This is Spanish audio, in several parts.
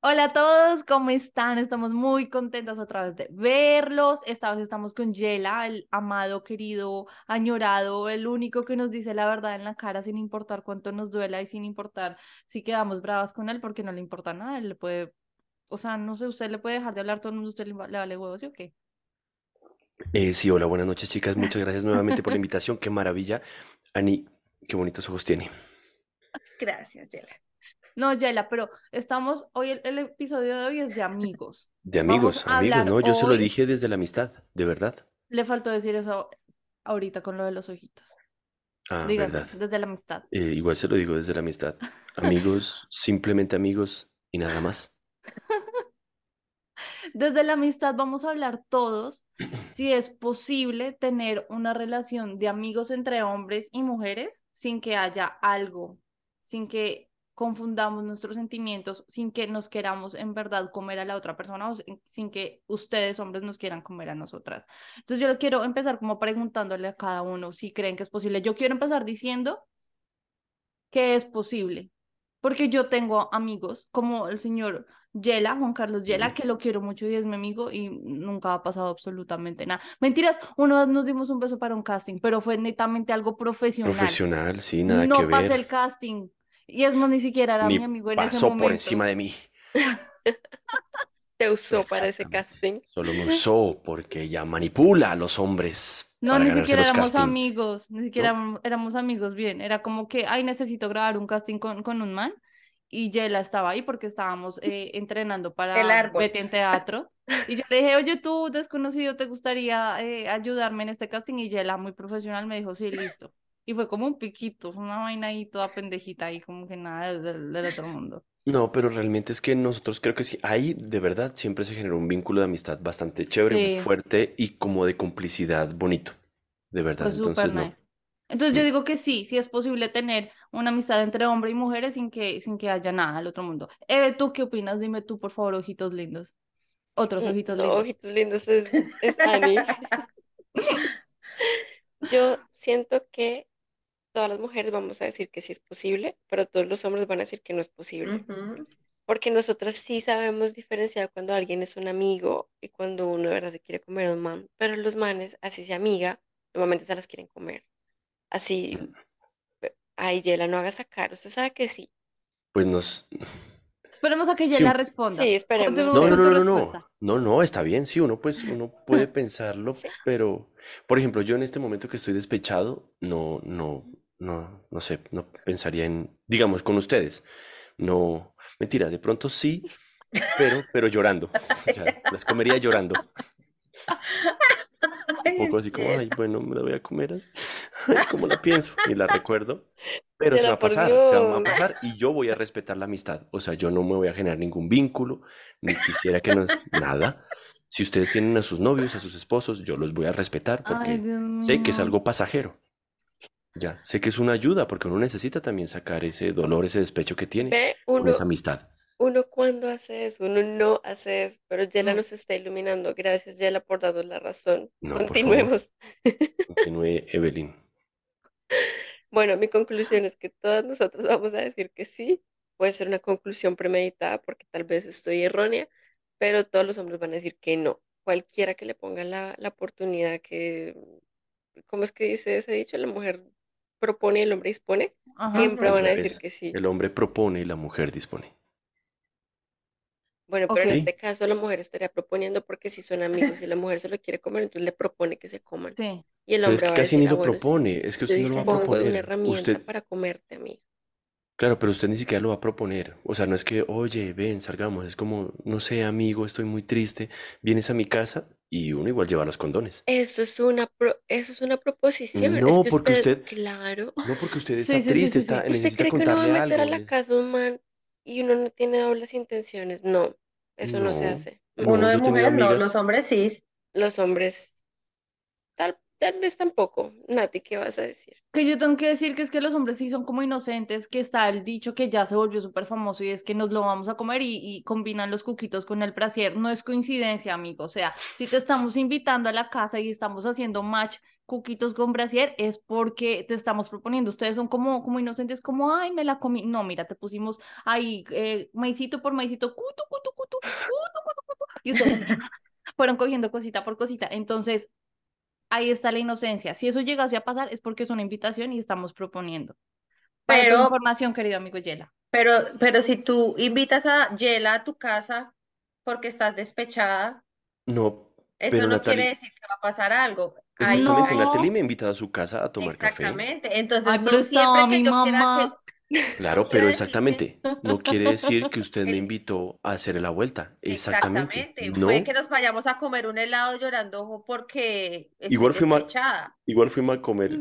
Hola a todos, ¿cómo están? Estamos muy contentas otra vez de verlos. Esta vez estamos con Yela, el amado, querido, añorado, el único que nos dice la verdad en la cara sin importar cuánto nos duela y sin importar si quedamos bravas con él porque no le importa nada. Él le puede, o sea, no sé, usted le puede dejar de hablar todo el mundo, usted le, vale huevos, ¿sí o qué? Eh, sí, hola, buenas noches, chicas. Muchas gracias nuevamente por la invitación. Qué maravilla. Ani, qué bonitos ojos tiene. Gracias, Yela. No, Yela, pero estamos, hoy el, episodio de hoy es de amigos. De amigos, amigos, ¿no? Yo se lo dije desde la amistad, de verdad. Le faltó decir eso ahorita con lo de los ojitos. Ah, verdad. desde la amistad. Eh, igual se lo digo desde la amistad. Amigos, simplemente amigos y nada más. Desde la amistad vamos a hablar todos si es posible tener una relación de amigos entre hombres y mujeres sin que haya algo, sin que confundamos nuestros sentimientos sin que nos queramos en verdad comer a la otra persona o sin que ustedes hombres nos quieran comer a nosotras. Entonces yo quiero empezar como preguntándole a cada uno si creen que es posible. Yo quiero empezar diciendo que es posible, porque yo tengo amigos como el señor Yela, Juan Carlos Yela, que lo quiero mucho y es mi amigo y nunca ha pasado absolutamente nada. Mentiras, uno nos dimos un beso para un casting, pero fue netamente algo profesional. Profesional, sí, nada no que ver. No pasé el casting y es más, ni siquiera era mi amigo en ese momento. Pasó por encima de mí. Te usó para ese casting. Solo me usó porque ella manipula a los hombres. No, ni siquiera éramos amigos, ni siquiera éramos amigos bien. Era como que, ay, necesito grabar un casting con, con un man. Y Yela estaba ahí porque estábamos eh, entrenando para Betty en teatro. Y yo le dije, oye, tú, desconocido, ¿te gustaría eh, ayudarme en este casting? Y Yela, muy profesional, me dijo, sí, listo. Y fue como un piquito, una vaina ahí toda pendejita ahí, como que nada del, otro mundo. No, pero realmente es que nosotros creo que sí, ahí de verdad siempre se generó un vínculo de amistad bastante chévere, fuerte y como de complicidad bonito, de verdad. Entonces, no. Entonces yo mm. digo que sí, sí es posible tener una amistad entre hombre y mujeres sin que, sin que haya nada al otro mundo. Eve, ¿tú qué opinas? Dime tú, por favor, ojitos lindos. Otros mm, ojitos lindos. Ojitos lindos es, es Ani. yo siento que todas las mujeres vamos a decir que sí es posible, pero todos los hombres van a decir que no es posible. Porque nosotras sí sabemos diferenciar cuando alguien es un amigo y cuando uno de verdad se quiere comer a un man. Pero los manes, así se amiga, normalmente se las quieren comer. Así, ay, Yela, no haga sacar, usted sabe que sí. Pues nos... Esperemos a que Yela responda. Sí, esperemos. No, no, no, no, no, no, está bien, sí, uno pues, uno puede pensarlo, pero, por ejemplo, yo en este momento que estoy despechado, no, no, no, no sé, no pensaría en, digamos, con ustedes. No, mentira, de pronto sí, pero, pero llorando. O sea, las comería llorando. Un poco así como, ay, bueno, me la voy a comer así. ¿Cómo la pienso? Y la recuerdo. Pero se va a pasar, se va a pasar y yo voy a respetar la amistad. O sea, yo no me voy a generar ningún vínculo, ni quisiera que no, nada. Si ustedes tienen a sus novios, a sus esposos, yo los voy a respetar porque sé que es algo pasajero. Ya, sé que es una ayuda porque uno necesita también sacar ese dolor, ese despecho que tiene con esa amistad. Uno cuando hace eso, uno no hace eso, pero Yela nos está iluminando. Gracias, Yela, por darnos la razón. Continuemos. Continúe, Evelyn. Bueno, mi conclusión es que todas nosotros vamos a decir que sí. Puede ser una conclusión premeditada porque tal vez estoy errónea, pero todos los hombres van a decir que no. Cualquiera que le ponga la, la oportunidad que, ¿cómo es que dice ese dicho? La mujer propone y el hombre dispone, siempre van a decir que sí. El hombre propone y la mujer dispone. Bueno, pero en este caso la mujer estaría proponiendo porque si son amigos y la mujer se lo quiere comer, entonces le propone que se coman. Sí. Y el hombre es que casi ni lo propone, es que usted no lo va a proponer. una herramienta para comerte, amigo. Claro, pero usted ni siquiera lo va a proponer. O sea, no es que, oye, ven, salgamos. Es como, no sé, amigo, estoy muy triste. Vienes a mi casa y uno igual lleva los condones. Eso es una, eso es una proposición. No, porque usted, claro. No, porque usted está triste, está, ¿Usted cree que uno va a meter a la casa un man y uno no tiene dobles intenciones? No. Eso no se hace. Uno de mujer, no, los hombres sí. Los hombres, tal, vez tampoco. Nati, ¿qué vas a decir? Que yo tengo que decir que es que los hombres sí son como inocentes, que está el dicho que ya se volvió súper famoso y es que nos lo vamos a comer y, y combinan los cuquitos con el brasier. No es coincidencia, amigo. O sea, si te estamos invitando a la casa y estamos haciendo match cuquitos con brasier, es porque te estamos proponiendo. Ustedes son como, como inocentes, como, ay, me la comí. No, mira, te pusimos ahí eh, maicito por maicito, cutu, cutu, cutu, cutu, cutu, cutu. Y ustedes fueron cogiendo cosita por cosita. Entonces, ahí está la inocencia. Si eso llegase a pasar es porque es una invitación y estamos proponiendo. pero, información, querido amigo Yela. Pero, pero si tú invitas a Yela a tu casa porque estás despechada, no, eso no quiere decir que va a pasar algo. Exactamente, Natalie me ha invitado a su casa a tomar café. Exactamente, entonces no siempre que yo quiera que Claro, pero exactamente. No quiere decir que usted me invitó a hacer la vuelta. Exactamente. No. Puede que nos vayamos a comer un helado llorando porque igual fuimos, a, igual fuimos a comer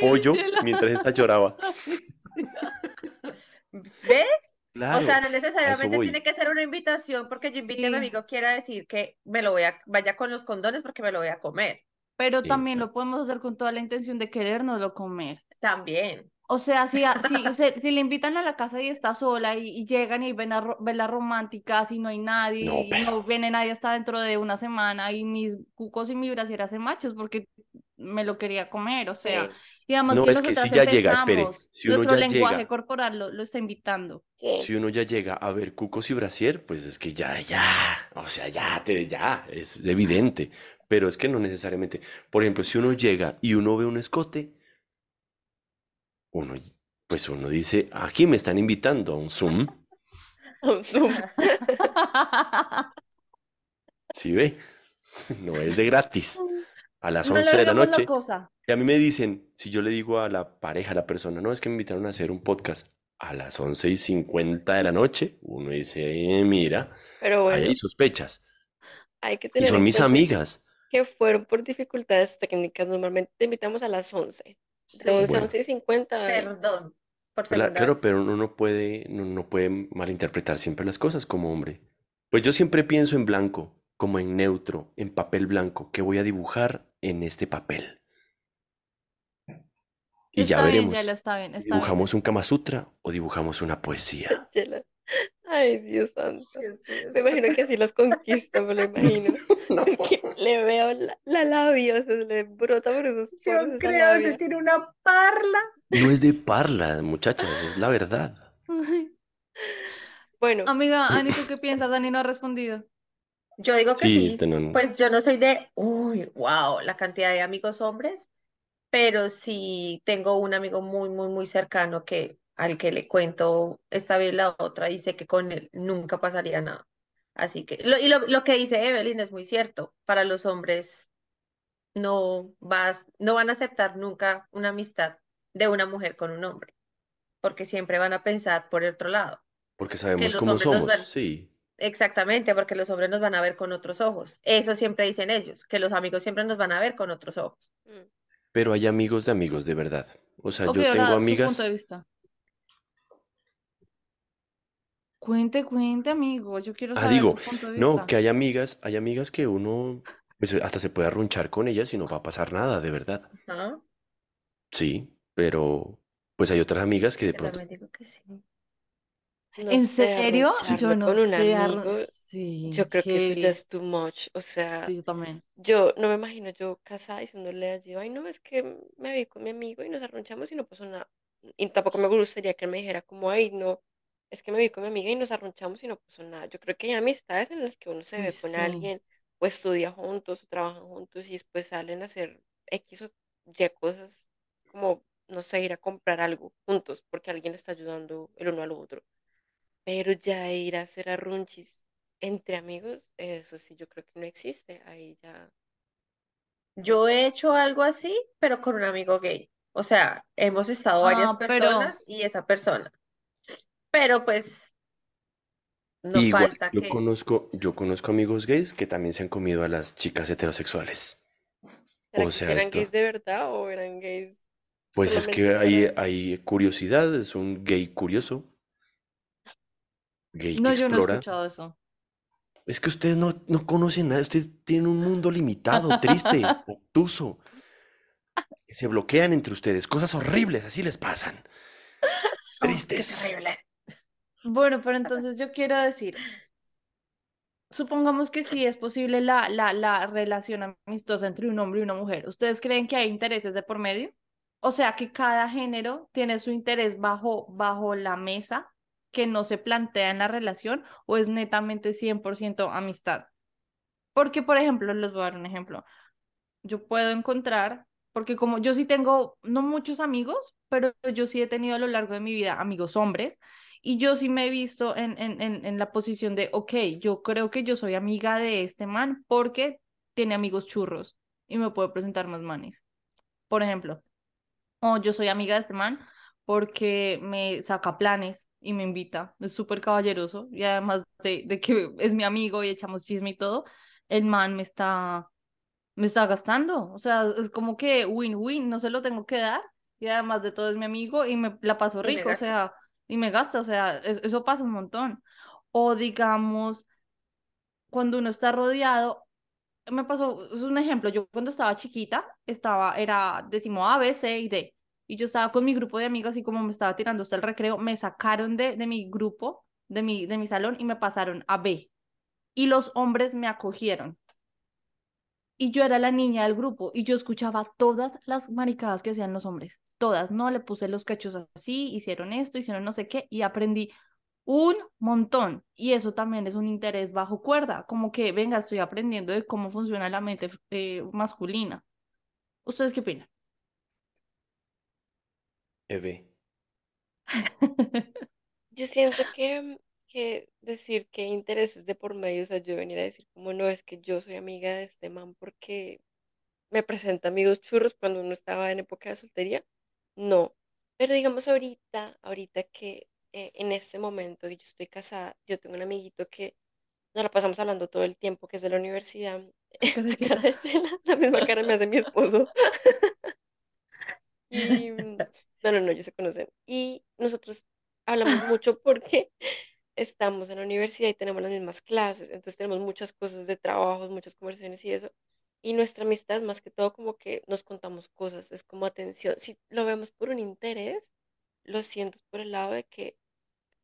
pollo mientras esta lloraba. ¿Ves? o sea, no necesariamente tiene que ser una invitación porque yo invité a mi amigo quiera decir que me lo voy a vaya con los condones porque me lo voy a comer. Pero también lo podemos hacer con toda la intención de querérnoslo comer. También. O sea, si, si, si, le invitan a la casa y está sola y, llegan y ven a ver la romántica, si no hay nadie y no viene nadie hasta dentro de una semana y mis cucos y mi brasier hacen machos porque me lo quería comer, o sea, y además no, que es que si ya llega, espere, si uno nuestro ya lenguaje llega, corporal lo, está invitando. Si uno ya llega a ver cucos y brasier, pues es que ya, ya, o sea, ya, te, ya, es evidente, pero es que no necesariamente. Por ejemplo, si uno llega y uno ve un escote, uno, pues uno dice, aquí me están invitando a un Zoom. un Zoom. Sí, ve, no es de gratis. A las 11 de la noche. Y a mí me dicen, si yo le digo a la pareja, a la persona, no, es que me invitaron a hacer un podcast a las 11 y 50 de la noche, uno dice, eh, mira, Pero hay sospechas. Hay que tener y son mis amigas. Que fueron por dificultades técnicas, normalmente te invitamos a las 11. De 11 a 11 y 50. Perdón. Por claro, pero uno no puede, no, puede malinterpretar siempre las cosas como hombre. Pues yo siempre pienso en blanco, como en neutro, en papel blanco, que voy a dibujar en este papel. Y ya veremos. ¿Dibujamos un Kama Sutra o dibujamos una poesía? Ay, Dios santo. Me imagino que así los conquista, me lo imagino. le veo la, labia, se le brota por esos poros Yo creo que tiene una parla. No es de parla, muchachas, es la verdad. Bueno. Amiga, Ani, ¿tú qué piensas? Ani no ha respondido. Yo digo que sí. Pues yo no soy de, uy, wow, la cantidad de amigos hombres, pero sí tengo un amigo muy, muy, muy cercano que al que le cuento esta vez la otra y sé que con él nunca pasaría nada. Así que, lo, y lo, lo que dice Evelyn es muy cierto, para los hombres no vas, no van a aceptar nunca una amistad de una mujer con un hombre, porque siempre van a pensar por el otro lado. Porque sabemos cómo somos, sí. Exactamente, porque los hombres nos van a ver con otros ojos. Eso siempre dicen ellos, que los amigos siempre nos van a ver con otros ojos. Mm. Pero hay amigos de amigos de verdad. O sea, yo tengo amigas. Cuente, cuente, amigo. Yo quiero ah, saber digo, su punto de vista. no, que hay amigas, hay amigas que uno pues, hasta se puede arrunchar con ellas y no va a pasar nada, de verdad. Sí, pero pues hay otras amigas que de pronto. ¿En serio? Yo no con sé. Sí, yo creo que eso ya es too much. O sea, sí, yo también. Yo no me imagino yo casada diciéndole a Gio, ay, no, es que me vi con mi amigo y nos arrunchamos y no pasó nada. Y tampoco me gustaría que él me dijera como, ay, no, es que me vi con mi amiga y nos arrunchamos y no pasó nada. Yo creo que hay amistades en las que uno se ve con alguien o estudia juntos o trabajan juntos y después salen a hacer X o Y cosas como, no sé, ir a comprar algo juntos porque alguien está ayudando el uno al otro. Pero ya ir a hacer arrunchis entre amigos, eso sí, yo creo que no existe. Ahí ya. Yo he hecho algo así, pero con un amigo gay. O sea, hemos estado varias ah, personas y esa persona pero pues no falta yo que... conozco, yo conozco amigos gays que también se han comido a las chicas heterosexuales. O sea, ¿Eran gays de verdad o eran gays? Pues es que hay, hay curiosidad, es un gay curioso. Gay no, que yo no he escuchado eso. Es que ustedes no, no conocen nada, ustedes tienen un mundo limitado, triste, obtuso. Se bloquean entre ustedes, cosas horribles, así les pasan. Tristes. Bueno, pero entonces yo quiero decir, supongamos que sí es posible la, la, la relación amistosa entre un hombre y una mujer. ¿Ustedes creen que hay intereses de por medio? O sea, que cada género tiene su interés bajo, bajo la mesa que no se plantea en la relación o es netamente 100% amistad. Porque, por ejemplo, les voy a dar un ejemplo. Yo puedo encontrar, porque como yo sí tengo, no muchos amigos, pero yo sí he tenido a lo largo de mi vida amigos hombres y yo sí me he visto en, en, en, en la posición de, ok, yo creo que yo soy amiga de este man porque tiene amigos churros y me puede presentar más manes. Por ejemplo, o yo soy amiga de este man porque me saca planes y me invita, es súper caballeroso y además de, de, que es mi amigo y echamos chisme y todo, el man me está, me está gastando, o sea, es como que win-win, no se lo tengo que dar y además de todo es mi amigo y me la paso rico, o sea, y me gasta, o sea, eso pasa un montón. O digamos, cuando uno está rodeado, me pasó, es un ejemplo, yo cuando estaba chiquita, estaba, era décimo A, B, C y D y yo estaba con mi grupo de amigas y como me estaba tirando hasta el recreo, me sacaron de, de mi grupo, de mi, de mi salón y me pasaron a B. Y los hombres me acogieron. Y yo era la niña del grupo y yo escuchaba todas las maricadas que hacían los hombres. Todas, ¿no? Le puse los cachos así, hicieron esto, hicieron no sé qué y aprendí un montón. Y eso también es un interés bajo cuerda, como que, venga, estoy aprendiendo de cómo funciona la mente eh, masculina. ¿Ustedes qué opinan? Yo siento que, que decir que intereses de por medio, o sea, yo venir a decir como no es que yo soy amiga de este man porque me presenta amigos churros cuando uno estaba en época de soltería, no. Pero digamos ahorita, ahorita que eh, en este momento que yo estoy casada, yo tengo un amiguito que nos la pasamos hablando todo el tiempo, que es de la universidad. La misma cara me hace mi esposo. Y, mm, no, no, no, ellos se conocen. Y nosotros hablamos mucho porque estamos en la universidad y tenemos las mismas clases, entonces tenemos muchas cosas de trabajo, muchas conversaciones y eso. Y nuestra amistad, más que todo, como que nos contamos cosas, es como atención. Si lo vemos por un interés, lo siento por el lado de que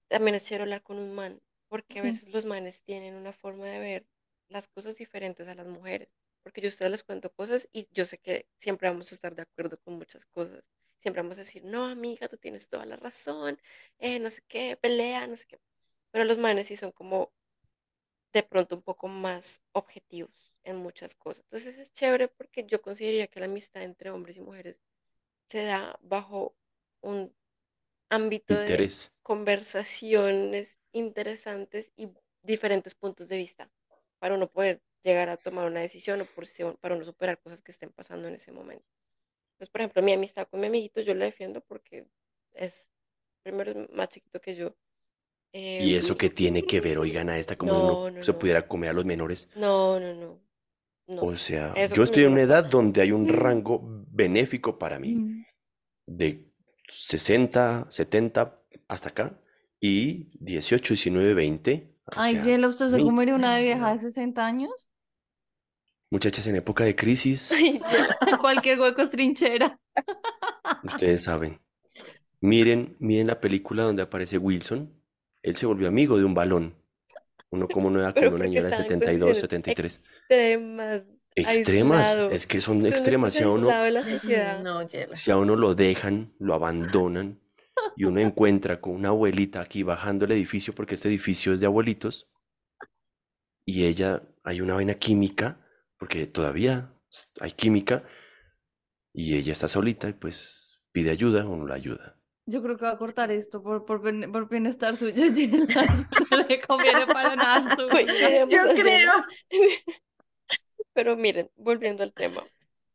también es chévere hablar con un man, porque a veces los manes tienen una forma de ver las cosas diferentes a las mujeres porque yo a ustedes les cuento cosas y yo sé que siempre vamos a estar de acuerdo con muchas cosas. Siempre vamos a decir, no, amiga, tú tienes toda la razón, eh, no sé qué, pelea, no sé qué. Pero los manes sí son como de pronto un poco más objetivos en muchas cosas. Entonces es chévere porque yo consideraría que la amistad entre hombres y mujeres se da bajo un ámbito de conversaciones interesantes y diferentes puntos de vista para uno poder llegar a tomar una decisión o para no superar cosas que estén pasando en ese momento. Entonces, por ejemplo, mi amistad con mi amiguito yo la defiendo porque es, primero, más chiquito que yo. ¿Y eso em, qué tiene que ver, oigan, a esta como no, se pudiera comer a los menores? No, no, no. O sea, yo estoy en una edad donde hay un mm. rango benéfico para mí, mm. de 60, 70 hasta acá, y 18, 19, 20 Ay, Yela, ¿usted se comería una vieja de 60 años? Muchachas en época de crisis. Cualquier hueco es trinchera. Ustedes saben. Miren, miren la película donde aparece Wilson. Él se volvió amigo de un balón. Uno como no era con una señora de 72, 73. Extremas. Extremas. Es que son extremas. Si a uno, si a uno lo dejan, lo abandonan, y uno encuentra con una abuelita aquí bajando el edificio, porque este edificio es de abuelitos, y ella, hay una vaina química, porque todavía hay química, y ella está solita y pues pide ayuda o no la ayuda. Yo creo que va a cortar esto por, por, por bienestar suyo. No le conviene para nada su Yo creo. Pero miren, volviendo al tema.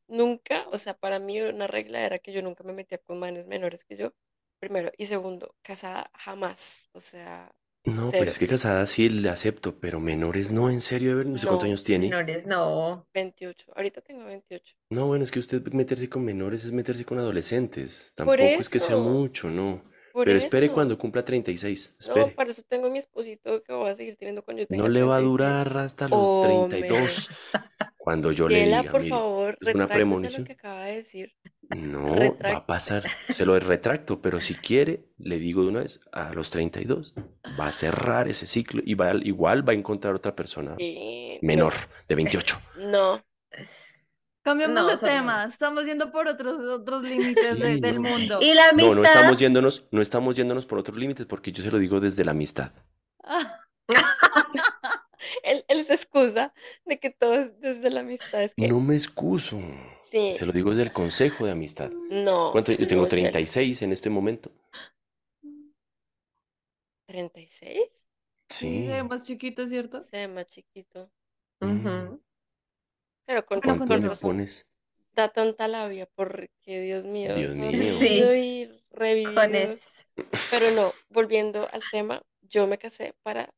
Nunca, o sea, para mí una regla era que yo nunca me metía con manes menores que yo, primero. Y segundo, casada jamás. O sea. No, pero es que casada sí le acepto, pero menores no, en serio, no sé cuántos años tiene. Menores no. 28. Ahorita tengo 28. No, bueno, es que usted meterse con menores es meterse con adolescentes. Tampoco es que sea mucho, no. Pero espere cuando cumpla 36. Espere. No, para eso tengo mi esposito que voy a seguir teniendo cuando yo tenga No le va a durar hasta los 32. Cuando yo le diga, por favor, es una premonición. lo que acaba de decir. No, va a pasar. Se lo retracto, pero si quiere, le digo de una vez, a los 32 va a cerrar ese ciclo y va, igual va a encontrar otra persona menor, de 28. No. Cambiamos de tema, estamos yendo por otros, otros límites del mundo. Y la amistad. No, no estamos yéndonos, no estamos yéndonos por otros límites porque yo se lo digo desde la amistad. él, él, se excusa de que todo es desde la amistad. No me excuso. Sí. Se lo digo desde el consejo de amistad. No. ¿Cuánto? Yo tengo 36 en este momento. ¿36? Sí. Se ve más chiquito, ¿cierto? Se ve más chiquito. Uh pero con, ¿Cuánto le pones? Da tanta labia porque, Dios mío, Dios mío. Sí. revivido. Pero no, volviendo al tema, yo me casé para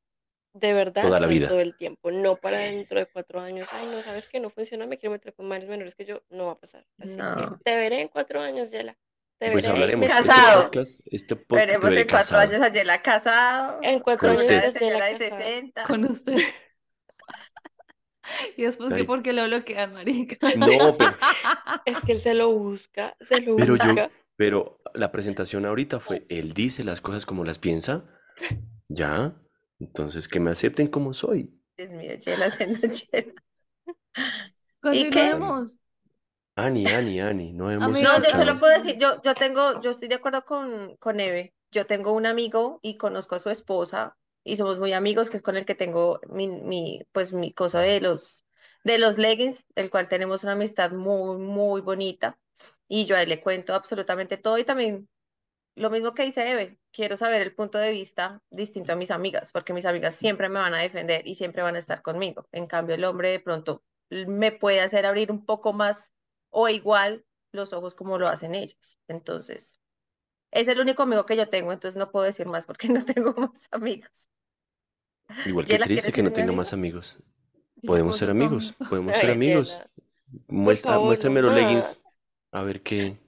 de verdad Toda la vida. todo el tiempo, no para dentro de cuatro años. Ay, no, sabes que no funciona, me quiero meter con mares menores que yo, no va a pasar. Así que te veré en cuatro años, Yela. Te pues veré hablaremos. Este casado. Este Veremos en cuatro años a Yela casado. En cuatro años a señora de 60. Con usted. Y después que porque lo bloquean, marica. No, pero... Es que él se lo busca, se lo pero busca. Yo, pero la presentación ahorita fue, él dice las cosas como las piensa, ya, entonces que me acepten como soy. Dios mío, chela siendo chela. Continuemos. Ani, Ani, Ani, no hemos No, yo te lo puedo decir, yo, yo tengo, yo estoy de acuerdo con, con Eve. Yo tengo un amigo y conozco a su esposa y somos muy amigos, que es con el que tengo mi, mi, pues mi cosa de los, de los leggings, el cual tenemos una amistad muy, muy bonita. Y yo a él le cuento absolutamente todo y también lo mismo que dice Eve, quiero saber el punto de vista distinto a mis amigas, porque mis amigas siempre me van a defender y siempre van a estar conmigo. En cambio, el hombre de pronto me puede hacer abrir un poco más o igual los ojos como lo hacen ellas. Entonces, es el único amigo que yo tengo, entonces no puedo decir más porque no tengo más amigos. Igual que triste que no tenga más amigos. Podemos ser amigos, podemos ser amigos. Muestra, muéstrame los leggings. A ver qué.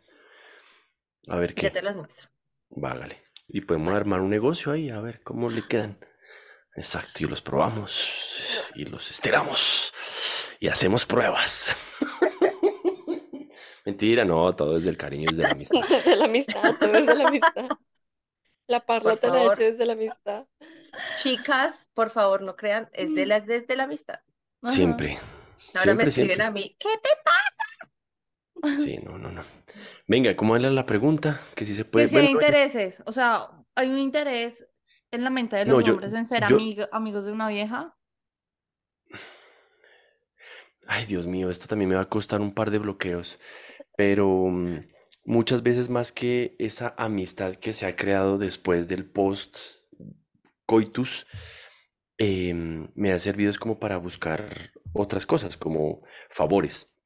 A ver qué. Ya te los muestro. Vágale. Y podemos armar un negocio ahí, a ver cómo le quedan. Exacto, y los probamos. Y los estiramos. Y hacemos pruebas. Mentira, no, todo es del cariño, es de la amistad. de la amistad, todo es de la amistad. La parla te la hecho desde la amistad. Chicas, por favor, no crean, es de mm. las desde la amistad. Siempre. Ahora me escriben a mí, ¿qué te pasa? Sí, no, no, no. Venga, ¿cómo era la pregunta? Que si se puede. Que si hay intereses, o sea, hay un interés en la mente de los hombres en ser amigos de una vieja. Ay, Dios mío, esto también me va a costar un par de bloqueos, pero mm, muchas veces más que esa amistad que se ha creado después del post coitus, em, me ha servido es como para buscar otras cosas, como favores.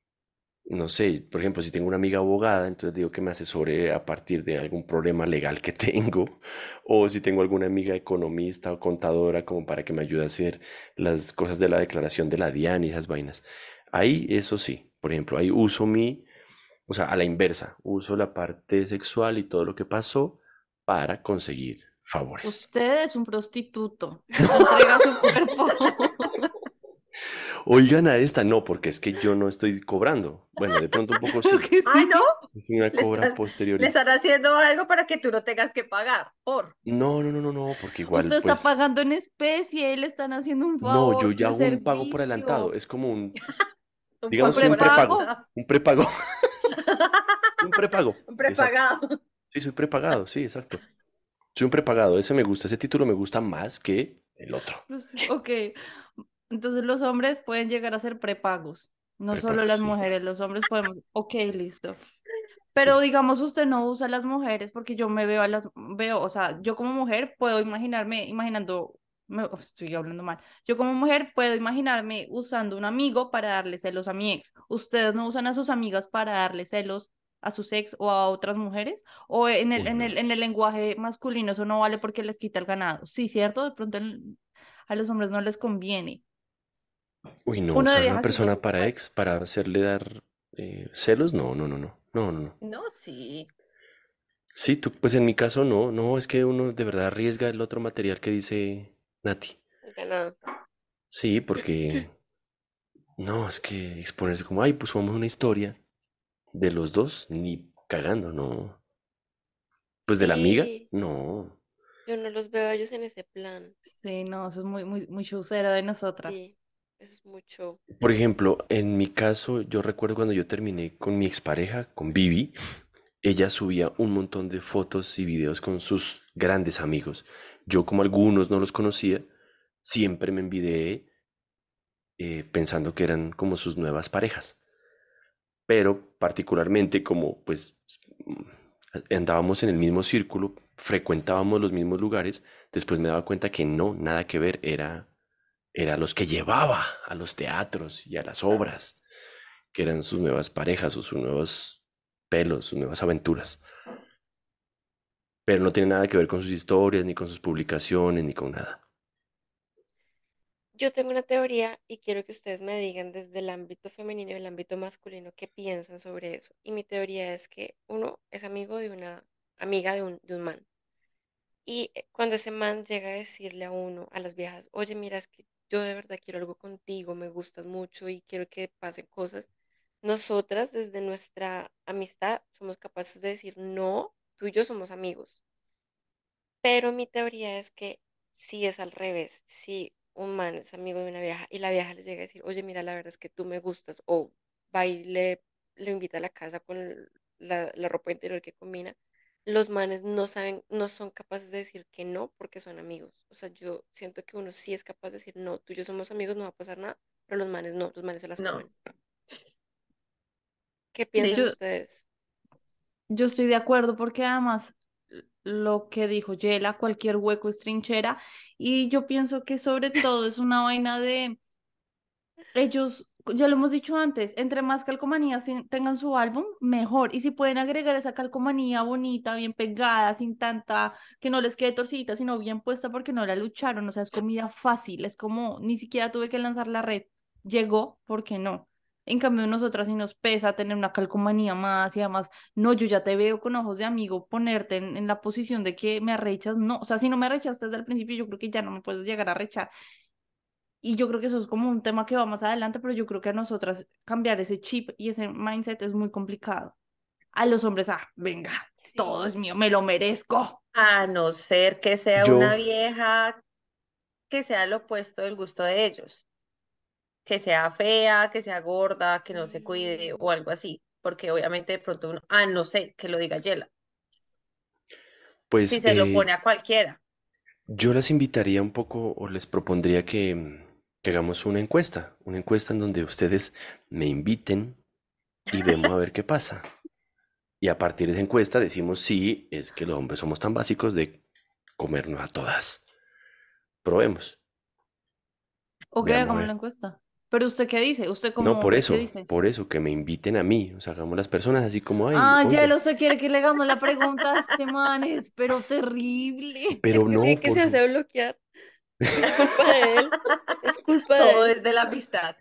No sé, por ejemplo, si tengo una amiga abogada, entonces digo que me asesore a partir de algún problema legal que tengo, o si tengo alguna amiga economista o contadora, como para que me ayude a hacer las cosas de la declaración de la DIAN y esas vainas. Ahí, eso sí, por ejemplo, ahí uso mi, o sea, a la inversa, uso la parte sexual y todo lo que pasó para conseguir favores. Usted es un prostituto. entrega su cuerpo. Oigan a esta, no, porque es que yo no estoy cobrando. Bueno, de pronto un poco sí. sí. Ah, no. Es una cobra posterior. Le están haciendo algo para que tú no tengas que pagar, por. No, no, no, no, no, porque igual. Usted está pues pagando en especie y le están haciendo un favor. No, yo ya hago un pago por adelantado. Es como un. digamos, un prepago. Un prepago. un prepago. Un prepagado. Sí, soy prepagado, sí, exacto. Soy un prepagado, ese me gusta, ese título me gusta más que el otro. Ok, entonces los hombres pueden llegar a ser prepagos, no solo las mujeres, los hombres podemos, ok, listo. Pero digamos, usted no usa a las mujeres porque yo me veo a las, veo, o sea, yo como mujer puedo imaginarme, imaginando, me, estoy hablando mal, yo como mujer puedo imaginarme usando un amigo para darle celos a mi ex. Ustedes no usan a sus amigas para darle celos a su ex o a otras mujeres? ¿O en el, en el, en el lenguaje masculino eso no vale porque les quita el ganado? Sí, ¿cierto? De pronto a los hombres no les conviene. Uy, no, usar una persona para ex, para hacerle dar eh, celos, no, no, no, no, no, no. No, sí. Sí, tú, pues en mi caso no, no, es que uno de verdad arriesga el otro material que dice Nati. Sí, porque no, es que exponerse como, ay, pues vamos una historia de los dos, ni cagando, no. Pues de la amiga, no. Yo no los veo a ellos en ese plan. Sí, no, eso es muy, muy, muy de nosotras. Sí, Por ejemplo, en mi caso, yo recuerdo cuando yo terminé con mi expareja, con Vivi, ella subía un montón de fotos y videos con sus grandes amigos. Yo, como algunos no los conocía, siempre me envidié eh, pensando que eran como sus nuevas parejas. Pero particularmente como pues andábamos en el mismo círculo, frecuentábamos los mismos lugares, después me daba cuenta que no, nada que ver, era, era los que llevaba a los teatros y a las obras, que eran sus nuevas parejas o sus nuevos pelos, sus nuevas aventuras. Pero no tiene nada que ver con sus historias, ni con sus publicaciones, ni con nada. Yo tengo una teoría y quiero que ustedes me digan desde el ámbito femenino y el ámbito masculino qué piensan sobre eso. Y mi teoría es que uno es amigo de una amiga de un, de un man. Y eh, cuando ese man llega a decirle a uno, a las viejas, oye, mira, es que yo de verdad quiero algo contigo, me gustas mucho y quiero que pasen cosas, nosotras desde nuestra amistad somos capaces de decir, no, tú y yo somos amigos. Pero mi teoría es que si es al revés, si un man es amigo de una vieja y la vieja le llega a decir, oye, mira, la verdad es que tú me gustas, o va y le, invita a la casa con la, la ropa interior que combina, los manes no saben, no son capaces de decir que no porque son amigos. O sea, yo siento que uno sí es capaz de decir, no, tú y yo somos amigos, no va a pasar nada, pero los manes no, los manes se las no. ¿Qué piensan ustedes? Yo estoy de acuerdo porque además lo que dijo Yela, cualquier hueco es trinchera. Y yo pienso que sobre todo es una vaina de ellos, ya lo hemos dicho antes, entre más calcomanías tengan su álbum, mejor. Y si pueden agregar esa calcomanía bonita, bien pegada, sin tanta, que no les quede torcida, sino bien puesta porque no la lucharon. O sea, es comida fácil, es como ni siquiera tuve que lanzar la red. Llegó, porque no? En cambio, nosotras sí nos pesa tener una calcomanía más y además, no, yo ya te veo con ojos de amigo ponerte en, la posición de que me arrechas, no, o sea, si no me arrechaste desde el principio, yo creo que ya no me puedes llegar a arrechar. Y yo creo que eso es como un tema que va más adelante, pero yo creo que a nosotras cambiar ese chip y ese mindset es muy complicado. A los hombres, ah, venga, todo es mío, me lo merezco. A no ser que sea una vieja que sea lo opuesto del gusto de ellos que sea fea, que sea gorda, que no se cuide o algo así, porque obviamente de pronto uno, ah, no sé, que lo diga Yela. Pues si se lo eh, pone a cualquiera. Yo las invitaría un poco o les propondría que, que hagamos una encuesta, una encuesta en donde ustedes me inviten y vemos a ver qué pasa. Y a partir de esa encuesta decimos si es que los hombres somos tan básicos de comernos a todas. Probemos. Ok, hagamos la encuesta. Pero usted qué dice? ¿Usted cómo No, por eso, dice? por eso, que me inviten a mí. O sea, hagamos las personas así como, ay, Ah, ya lo usted quiere que le hagamos la pregunta a este man, es pero terrible. Pero no, que se hace bloquear. Es culpa de él. Es culpa de Todo es de la amistad.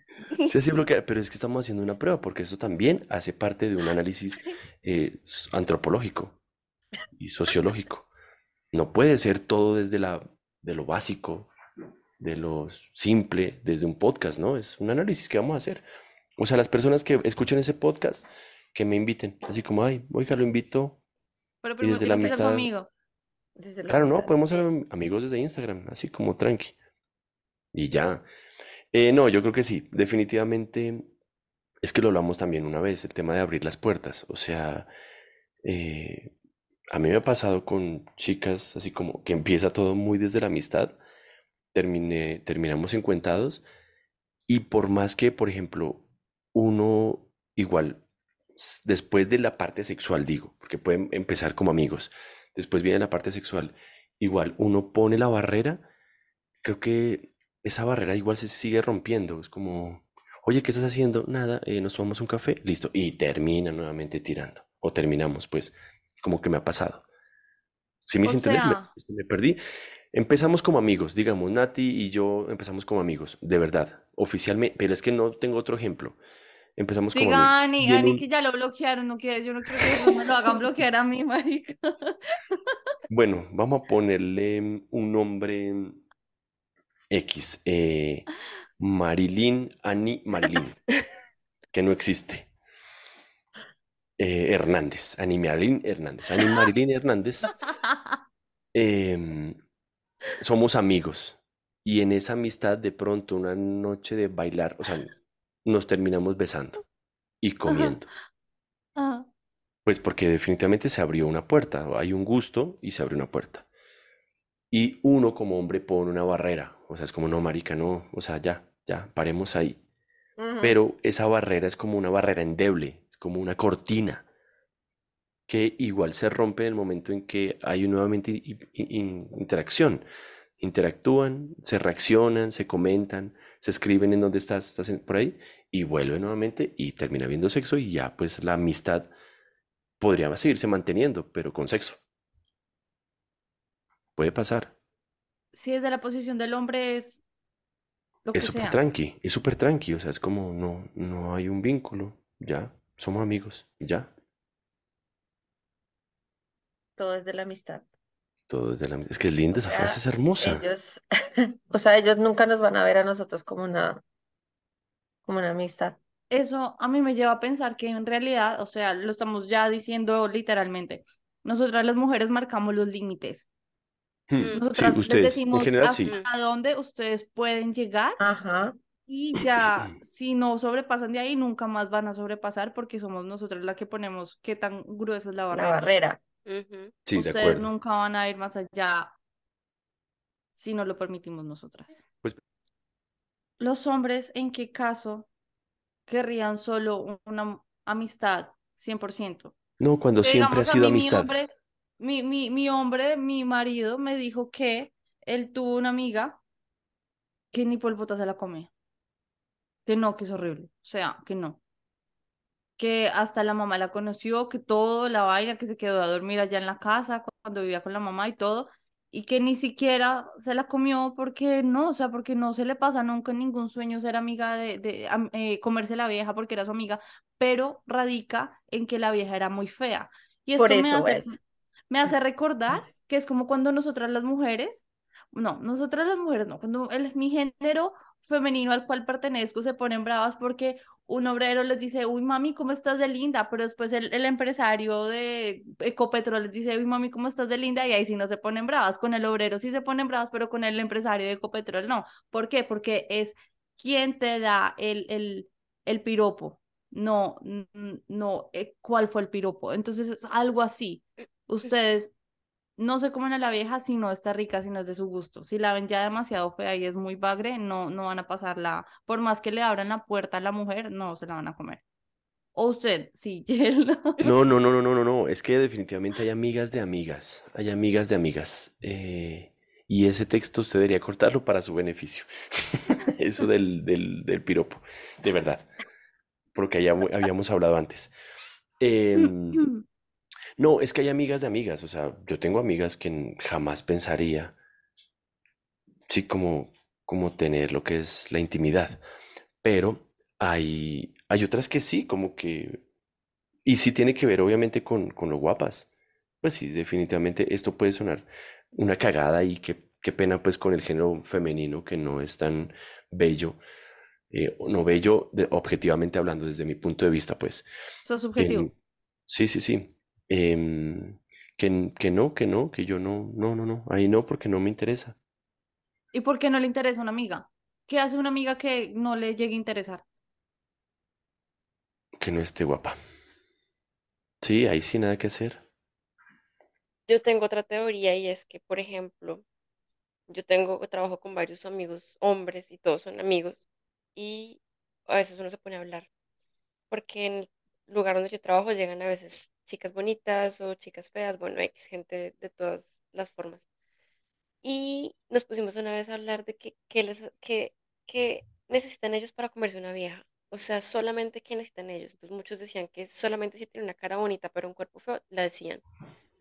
Se hace bloquear, pero es que estamos haciendo una prueba, porque eso también hace parte de un análisis eh, antropológico y sociológico. No puede ser todo desde la, de lo básico, de lo simple desde un podcast, ¿no? Es un análisis que vamos a hacer. O sea, las personas que escuchen ese podcast, que me inviten, así como, ay, oiga, lo invito. Pero primero la amistad... ser amigo. Claro, no, podemos ser amigos desde Instagram, así como tranqui. Y ya. Eh, no, yo creo que sí, definitivamente es que lo hablamos también una vez, el tema de abrir las puertas. O sea, eh, a mí me ha pasado con chicas, así como que empieza todo muy desde la amistad terminé, terminamos encuentados y por más que, por ejemplo, uno igual, después de la parte sexual, digo, porque pueden empezar como amigos, después viene la parte sexual, igual uno pone la barrera, creo que esa barrera igual se sigue rompiendo, es como, oye, ¿qué estás haciendo? Nada, eh, nos tomamos un café, listo, y termina nuevamente tirando, o terminamos, pues, como que me ha pasado. Si me, me perdí, Empezamos como amigos, digamos, Nati y yo empezamos como amigos, de verdad, oficialmente, pero es que no tengo otro ejemplo. Empezamos como... Diga Ani, Ani que ya lo bloquearon, no quiere, yo no quiero que me lo hagan bloquear a mí, marica. Bueno, vamos a ponerle un nombre X. Eh, Marilyn, Ani Marilyn, que no existe. Eh, Hernández, Ani Marilyn Hernández. Ani Marilyn Hernández. Em, somos amigos. Y en esa amistad, de pronto, una noche de bailar, o sea, nos terminamos besando y comiendo. Pues porque definitivamente se abrió una puerta, hay un gusto y se abrió una puerta. Y uno como hombre pone una barrera, o sea, es como, no, marica, no, o sea, ya, ya, paremos ahí. Pero esa barrera es como una barrera endeble, es como una cortina, que igual se rompe en el momento en que hay nuevamente interacción. Interactúan, se reaccionan, se comentan, se escriben en dónde estás, estás por ahí, y vuelve nuevamente y termina viendo sexo y ya pues la amistad podría seguirse manteniendo, pero con sexo. Puede pasar. Si desde la posición del hombre es lo es súper tranqui, es súper tranqui, o sea, es como no, no hay un vínculo, ya, somos amigos, ya. Todo es de la amistad. Todo es de la amistad. Es que es linda, esa frase es hermosa. Ellos, o sea, ellos nunca nos van a ver a nosotros como una, como una amistad. Eso a mí me lleva a pensar que en realidad, o sea, lo estamos ya diciendo literalmente, nosotras las mujeres marcamos los límites. Hmm, Nosotras les decimos hasta dónde ustedes pueden llegar Ajá. y ya si no sobrepasan de ahí nunca más van a sobrepasar porque somos nosotras las que ponemos qué tan gruesa es la barrera. La barrera. Ustedes nunca van a ir más allá si no lo permitimos nosotras. Pues... Los hombres, ¿en qué caso querrían solo una amistad 100%? No, cuando siempre ha sido amistad mi, mi, mi hombre, mi marido, me dijo que él tuvo una amiga que ni por se la come. Que no, que es horrible. O sea, que no. Que hasta la mamá la conoció, que todo, la vaina, que se quedó a dormir allá en la casa cuando vivía con la mamá y todo. Y que ni siquiera se la comió porque no, o sea, porque no se le pasa nunca en ningún sueño ser amiga de, de eh, comerse la vieja porque era su amiga, pero radica en que la vieja era muy fea. Y esto Por eso me es me hace recordar que es como cuando nosotras las mujeres, no, nosotras las mujeres no, cuando el, mi género femenino al cual pertenezco se ponen bravas porque un obrero les dice, uy mami, ¿cómo estás de linda? Pero después el, el empresario de Ecopetrol les dice, uy mami, ¿cómo estás de linda? Y ahí sí no se ponen bravas, con el obrero sí se ponen bravas, pero con el empresario de Ecopetrol no. ¿Por qué? Porque es quien te da el, el, el piropo, no, no, eh, ¿cuál fue el piropo? Entonces es algo así ustedes no se comen a la vieja si no está rica, si no es de su gusto. Si la ven ya demasiado fea y es muy bagre, no, no van a pasarla. Por más que le abran la puerta a la mujer, no se la van a comer. O usted, sí, No, no, no, no, no, no, no. Es que definitivamente hay amigas de amigas. Hay amigas de amigas. Eh, y ese texto usted debería cortarlo para su beneficio. Eso del, del, del, piropo. De verdad. Porque ya habíamos hablado antes. Eh, no, es que hay amigas de amigas, o sea, yo tengo amigas que jamás pensaría, sí, como, como tener lo que es la intimidad, pero hay, hay otras que sí, como que, y sí tiene que ver obviamente con, con lo guapas, pues sí, definitivamente esto puede sonar una cagada y qué, qué pena pues con el género femenino que no es tan bello, eh, no bello objetivamente hablando desde mi punto de vista, pues. Eso subjetivo. sí, sí, sí. Em, que, que no, que no, que yo no, no, no, no, ahí no, porque no me interesa. ¿Y por qué no le interesa una amiga? ¿Qué hace una amiga que no le llegue a interesar? Que no esté guapa. Sí, ahí sí nada que hacer. Yo tengo otra teoría y es que, por ejemplo, yo tengo trabajo con varios amigos hombres y todos son amigos y a veces uno se pone a hablar porque en el lugar donde yo trabajo llegan a veces chicas bonitas o chicas feas, bueno, X gente de, todas las formas. Y nos pusimos una vez a hablar de que, que, que, que necesitan ellos para comerse una vieja. O sea, solamente que necesitan ellos. Entonces muchos decían que solamente si tiene una cara bonita pero un cuerpo feo, la decían.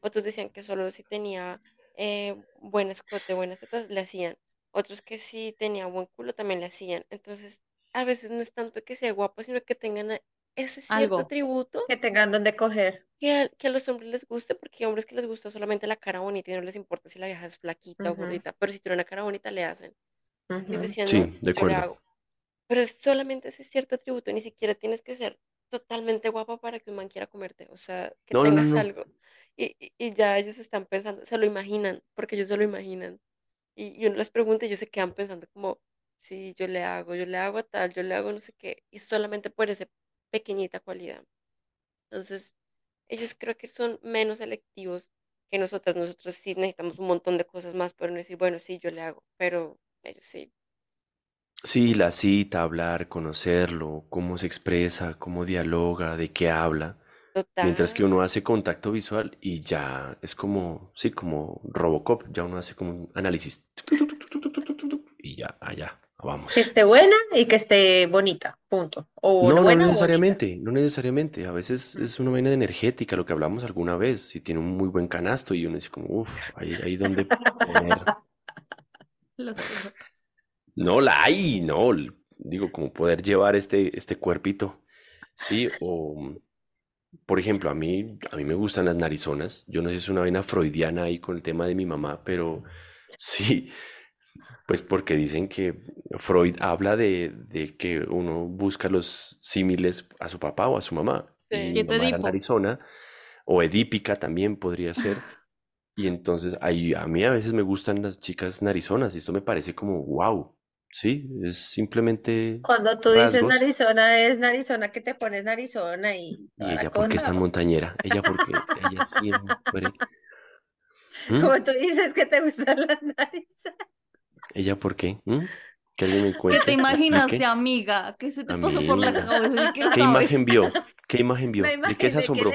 Otros decían que solo si tenía eh, buen escote, buenas tetas, le hacían. Otros que si tenía buen culo, también le hacían. Entonces, a veces no es tanto que sea guapo, sino que tengan ese cierto atributo. Que tengan donde coger. Que a, que a los hombres les guste, porque hay hombres que les gusta solamente la cara bonita y no les importa si la vieja es flaquita o gordita, pero si tiene una cara bonita le hacen. sí, de acuerdo. hago. Pero es solamente ese cierto atributo, ni siquiera tienes que ser totalmente guapa para que un man quiera comerte, o sea, que tengas algo. Y, y, ya ellos están pensando, se lo imaginan, porque ellos se lo imaginan. Y, y uno les pregunta y ellos se quedan pensando como, sí, yo le hago, yo le hago tal, yo le hago no sé qué, y solamente por esa pequeñita cualidad. Entonces, ellos creo que son menos selectivos que nosotras. Nosotros sí necesitamos un montón de cosas más para no decir, bueno, sí, yo le hago, pero ellos sí. Sí, la cita, hablar, conocerlo, cómo se expresa, cómo dialoga, de qué habla. Mientras que uno hace contacto visual y ya es como, sí, como Robocop, ya uno hace como un análisis y ya, allá. Vamos. Que esté buena y que esté bonita, punto. O no, no necesariamente, no necesariamente. A veces es una vaina energética, lo que hablamos alguna vez. Si tiene un muy buen canasto y uno dice como, uff, ahí, ahí donde poner. No la hay, no. Digo, como poder llevar este, este cuerpito. Sí, o por ejemplo, a mí, a mí me gustan las narizonas. Yo no sé si es una vaina freudiana ahí con el tema de mi mamá, pero sí, pues porque dicen que Freud habla de, que uno busca los símiles a su papá o a su mamá. Sí. Y mamá era narizona, o edípica también podría ser. Y entonces ahí, a mí a veces me gustan las chicas narizonas y esto me parece como wow. Sí, es simplemente. Cuando tú dices narizona, es narizona que te pones narizona y. Y ella porque es tan montañera. Ella porque ella siempre. Como ¿Mm? tú dices que te gustan las narices. ¿Ella por qué? ¿Mm? Que alguien me cuente. ¿Qué te imaginaste, amiga? ¿Qué se te pasó por la cabeza? ¿Qué, imagen vio? ¿Qué imagen vio? ¿De qué se asombró?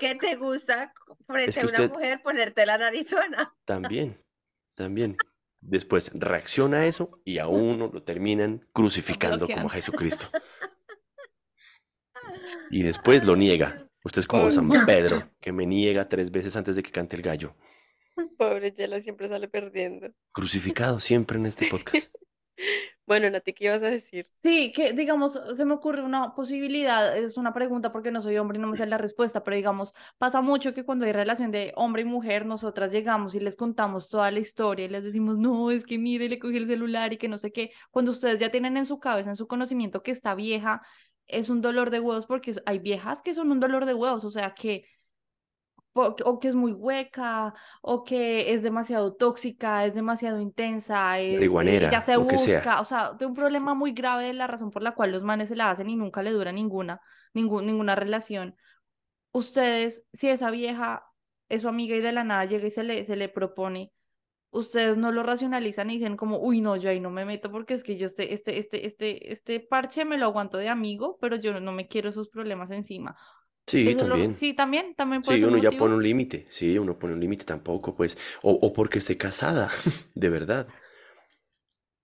¿Qué te gusta frente a una mujer ponerte la narizona? También, también. Después reacciona a eso y a uno lo terminan crucificando como Jesucristo. Y después lo niega. Usted es como San Pedro, que me niega tres veces antes de que cante el gallo. Pobre Yela siempre sale perdiendo. Crucificado siempre en este podcast. Bueno, Nati, ¿qué ibas a decir? Sí, que digamos, se me ocurre una posibilidad, es una pregunta porque no soy hombre y no me sé la respuesta, pero digamos, pasa mucho que cuando hay relación de hombre y mujer, nosotras llegamos y les contamos toda la historia y les decimos, no, es que mire, le cogí el celular y que no sé qué. Cuando ustedes ya tienen en su cabeza, en su conocimiento que esta vieja es un dolor de huevos, porque hay viejas que son un dolor de huevos, o sea, que o que es muy hueca, o que es demasiado tóxica, es demasiado intensa, es, eh, ya se busca, o sea, de un problema muy grave de la razón por la cual los manes se la hacen y nunca le dura ninguna, ningún, ninguna relación. Ustedes, si esa vieja es su amiga y de la nada llega y se le, se le propone, ustedes no lo racionalizan y dicen como, uy, no, yo ahí no me meto porque es que yo este, este, este, este, este parche me lo aguanto de amigo, pero yo no me quiero esos problemas encima. Sí, también. sí, también, también puede Sí, uno ya pone un límite, sí, uno pone un límite tampoco, pues, o, o porque esté casada, de verdad,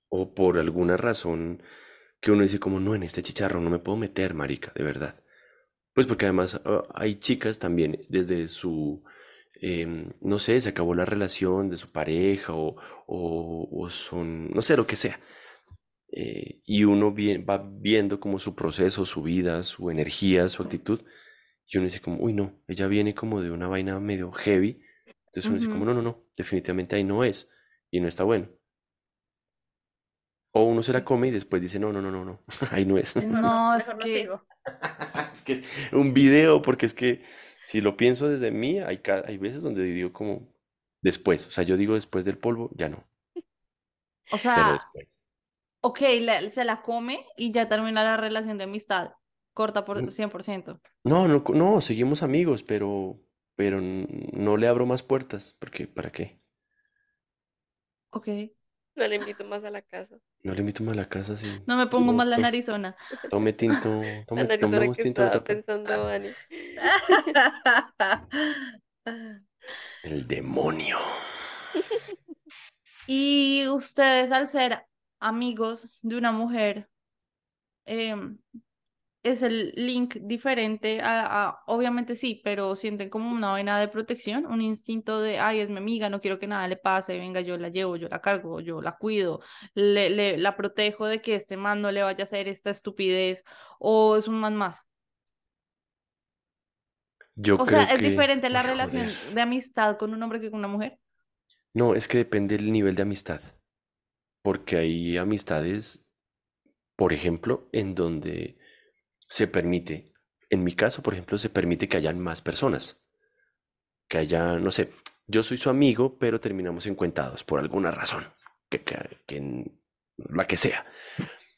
o por alguna razón que uno dice como, no, en este chicharro no me puedo meter, marica, de verdad. Pues porque además ah, hay chicas también desde su, em, no sé, se acabó la relación de su pareja o, o, son, no sé, lo que sea. Eh, y uno va viendo como su proceso, su vida, su energía, su actitud y uno dice como, uy, no, ella viene como de una vaina medio heavy. Entonces uno dice como, no, no, no, definitivamente ahí no es. Y no está bueno. O uno se la come y después dice, no, no, no, no, no, ahí no es. No, es que... es que es un video, porque es que si lo pienso desde mí, hay, hay veces donde digo como después. O sea, yo digo después del polvo, ya no. O sea, ok, se la come y ya termina la relación de amistad corta por 100%. No, no, no, seguimos amigos, pero, pero no le abro más puertas, porque ¿para qué? Ok. No le invito más a la casa. No le invito más a la casa, sí. No me pongo más la narizona. Tome tinto. Tome, la narizona que tinto estaba pensando, Ani. El demonio. Y ustedes, al ser amigos de una mujer, eh, es el link diferente a, obviamente sí, pero sienten como una vena de protección, un instinto de, ay, es mi amiga, no quiero que nada le pase, venga, yo la llevo, yo la cargo, yo la cuido, le, le la protejo de que este man no le vaya a hacer esta estupidez, o es un man más. Yo o sea, ¿es diferente la relación de amistad con un hombre que con una mujer? No, es que depende del nivel de amistad. Porque hay amistades, por ejemplo, en donde se permite, en mi caso, por ejemplo, se permite que hayan más personas. Que haya, no sé, yo soy su amigo, pero terminamos encuentados por alguna razón, que, que, la que sea.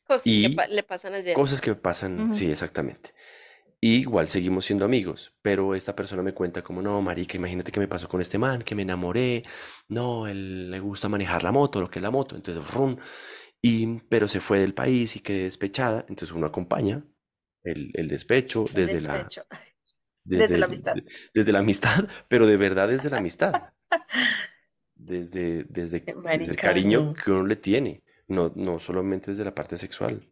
Cosas que le pasan a Cosas que pasan, sí, exactamente. igual seguimos siendo amigos, pero esta persona me cuenta como, no, marica, imagínate que me pasó con este man, que me enamoré, no, él le gusta manejar la moto, lo que es la moto, entonces, rum, y, pero se fue del país y quedé despechada, entonces uno acompaña, el, despecho, desde la... Desde, la amistad. Desde la amistad, pero de verdad desde la amistad. Desde, desde, el cariño que uno le tiene, no, no solamente desde la parte sexual.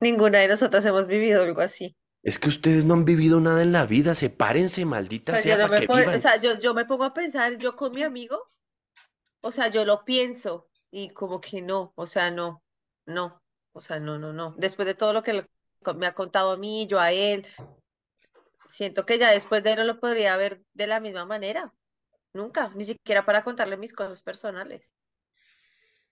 Ninguna de nosotras hemos vivido algo así. Es que ustedes no han vivido nada en la vida, sepárense, maldita sea, yo, o sea yo, yo me pongo a pensar, yo con mi amigo, o sea, yo lo pienso y como que no, o sea, no, no. O sea, no, no, no. Después de todo lo que me ha contado a mí, yo a él, siento que ya después de él no lo podría ver de la misma manera. Nunca, ni siquiera para contarle mis cosas personales.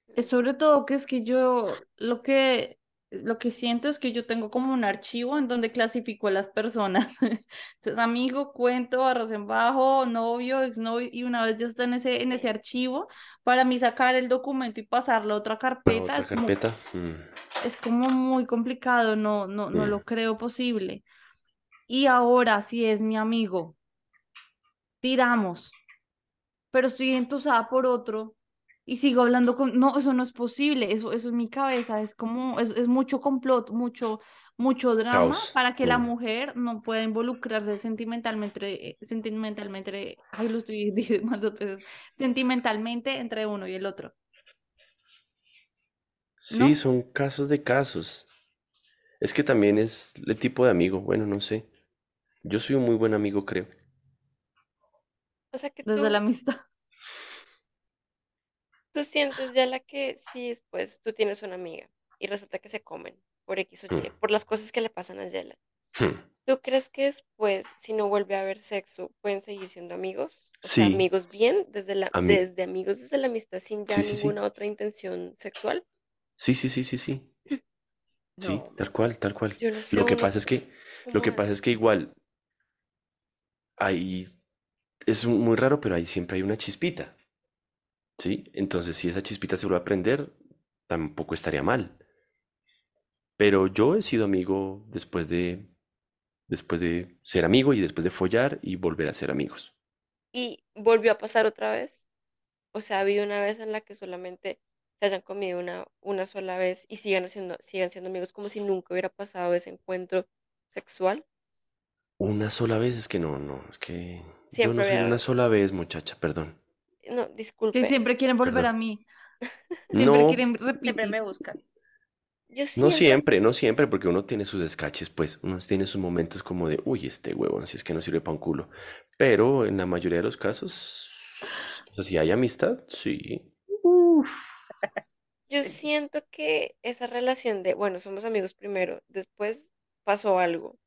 Es sobre todo que es que yo lo que lo que siento es que yo tengo como un archivo en donde clasifico a las personas. Entonces, amigo, cuento, arroz en bajo, novio, exnovio, y una vez ya está en ese, en ese archivo, para mí sacar el documento y pasarlo a otra carpeta, es, carpeta? Como, mm. es como muy complicado, no, no, no lo mm. creo posible. Y ahora, si es mi amigo, tiramos, pero estoy entusada por otro, y sigo hablando con, no, eso no es posible, eso, eso es mi cabeza, es como, es, es mucho complot, mucho, mucho drama para que la mujer no pueda involucrarse sentimentalmente, eh, sentimentalmente, ay, lo estoy diciendo más dos veces, sentimentalmente entre uno y el otro. Sí, son casos de casos. Es que también es el tipo de amigo, bueno, no sé. Yo soy un muy buen amigo, creo. O sea que Desde la amistad tú sientes ya la que si después tú tienes una amiga y resulta que se comen por X o Y, hmm. por las cosas que le pasan a Yela. Hmm. ¿Tú crees que después, si no vuelve a haber sexo, pueden seguir siendo amigos? O amigos bien, desde, la, desde amigos desde la amistad sin ya ninguna otra intención sexual. Sí, sí, sí, sí, sí. Sí, tal cual, tal cual. lo que pasa es que, lo que pasa es que igual, ahí es muy raro, pero ahí siempre hay una chispita. ¿Sí? Entonces, si esa chispita se vuelve a prender, tampoco estaría mal. Pero yo he sido amigo después de, después de ser amigo y después de follar y volver a ser amigos. ¿Y volvió a pasar otra vez? O sea, ha habido una vez en la que solamente se hayan comido una, una sola vez y sigan, siendo, sigan siendo amigos como si nunca hubiera pasado ese encuentro sexual. Una sola vez es que no, no, es que yo no soy una sola vez, muchacha, perdón. No, disculpe. Que siempre quieren volver a mí. Siempre quieren repetir. Siempre me buscan. No siempre, no siempre, porque uno tiene sus descaches, pues, uno tiene sus momentos como de, uy, este huevo, así es que no sirve para un culo. Pero en la mayoría de los casos, o sea, si hay amistad, sí. Yo siento que esa relación de, bueno, somos amigos primero, después pasó algo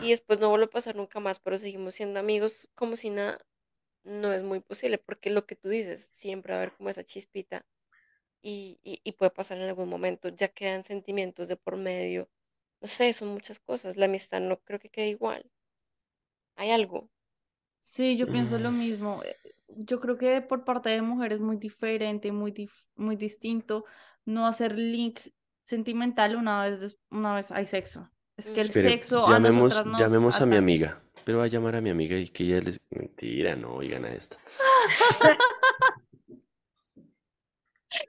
y después no vuelve a pasar nunca más, pero seguimos siendo amigos como si nada, no es muy posible, porque lo que tú dices, siempre va a haber como esa chispita y, y, puede pasar en algún momento, ya quedan sentimientos de por medio, no sé, son muchas cosas, la amistad no creo que quede igual, hay algo. Sí, yo pienso lo mm. mismo. Eh, yo creo que por parte de mujeres es muy diferente, muy, muy distinto no hacer link sentimental una vez, una vez hay sexo. Es que el sexo llamemos, a Llamemos a mi amiga. Pero va a llamar a mi amiga y que ella les... Mentira, no oigan a esto.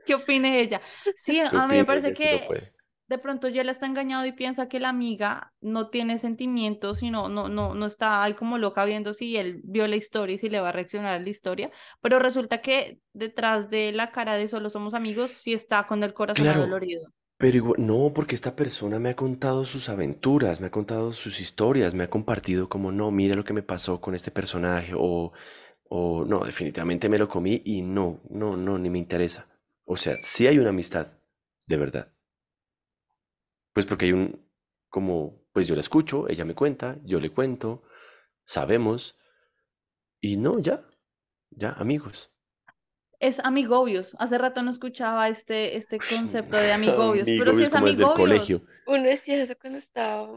¿Qué opine ella? Sí, a mí me parece que de pronto ya la está engañado y piensa que la amiga no tiene sentimientos y no, no, no, no está ahí como loca viendo si él vio la historia y si le va a reaccionar a la historia, pero resulta que detrás de la cara de solo somos amigos sí está con el corazón dolorido. Pero igual, no, porque esta persona me ha contado sus aventuras, me ha contado sus historias, me ha compartido como, no, mira lo que me pasó con este personaje, o, o no, definitivamente me lo comí y no, no, no, ni me interesa. O sea, sí hay una amistad, de verdad. Pues porque hay un, como, pues yo la escucho, ella me cuenta, yo le cuento, sabemos, y no, ya, ya, amigos es amigobios. Hace rato no escuchaba este, este concepto de amigobios, pero sí es amigobios. colegio. Uno decía eso cuando estaba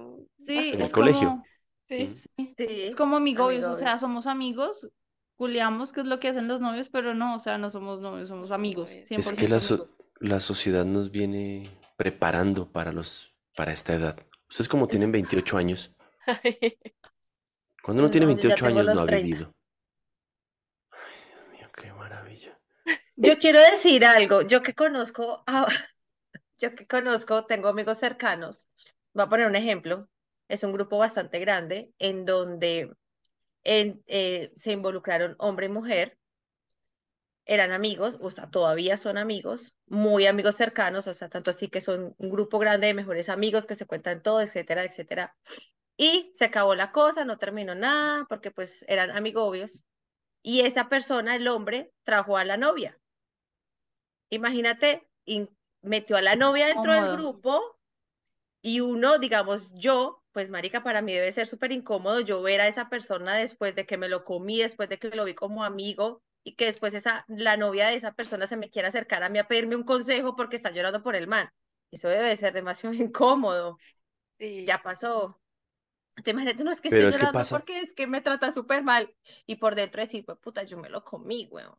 sí, en el colegio. sí. sí. Es como amigobios, o sea, somos amigos, culiamos, que es lo que hacen los novios, pero no, o sea, no somos novios, somos amigos. es que la, la, sociedad nos viene preparando para, los, para esta edad. Ustedes como tienen 28 años. Cuando uno tiene 28 años no ha vivido. Yo quiero decir algo, yo que conozco, yo que conozco, tengo amigos cercanos, voy a poner un ejemplo, es un grupo bastante grande en donde eh, se involucraron hombre y mujer, eran amigos, o sea, todavía son amigos, muy amigos cercanos, o sea, tanto así que son un grupo grande de mejores amigos que se cuentan todo, etcétera, etcétera. Y se acabó la cosa, no terminó nada, porque pues eran amigobios. Y esa persona, el hombre, trajo a la novia. Imagínate, metió a la novia dentro del grupo y uno, digamos, yo, pues marica, para mí debe ser súper incómodo yo ver a esa persona después de que me lo comí, después de que lo vi como amigo y que después esa, la novia de esa persona se me quiera acercar a mí a pedirme un consejo porque está llorando por el man. Eso debe ser demasiado incómodo. Sí. Ya pasó. Te imagínate, no es que estoy llorando porque es que me trata súper mal y por dentro decir, pues puta, yo me lo comí, weón.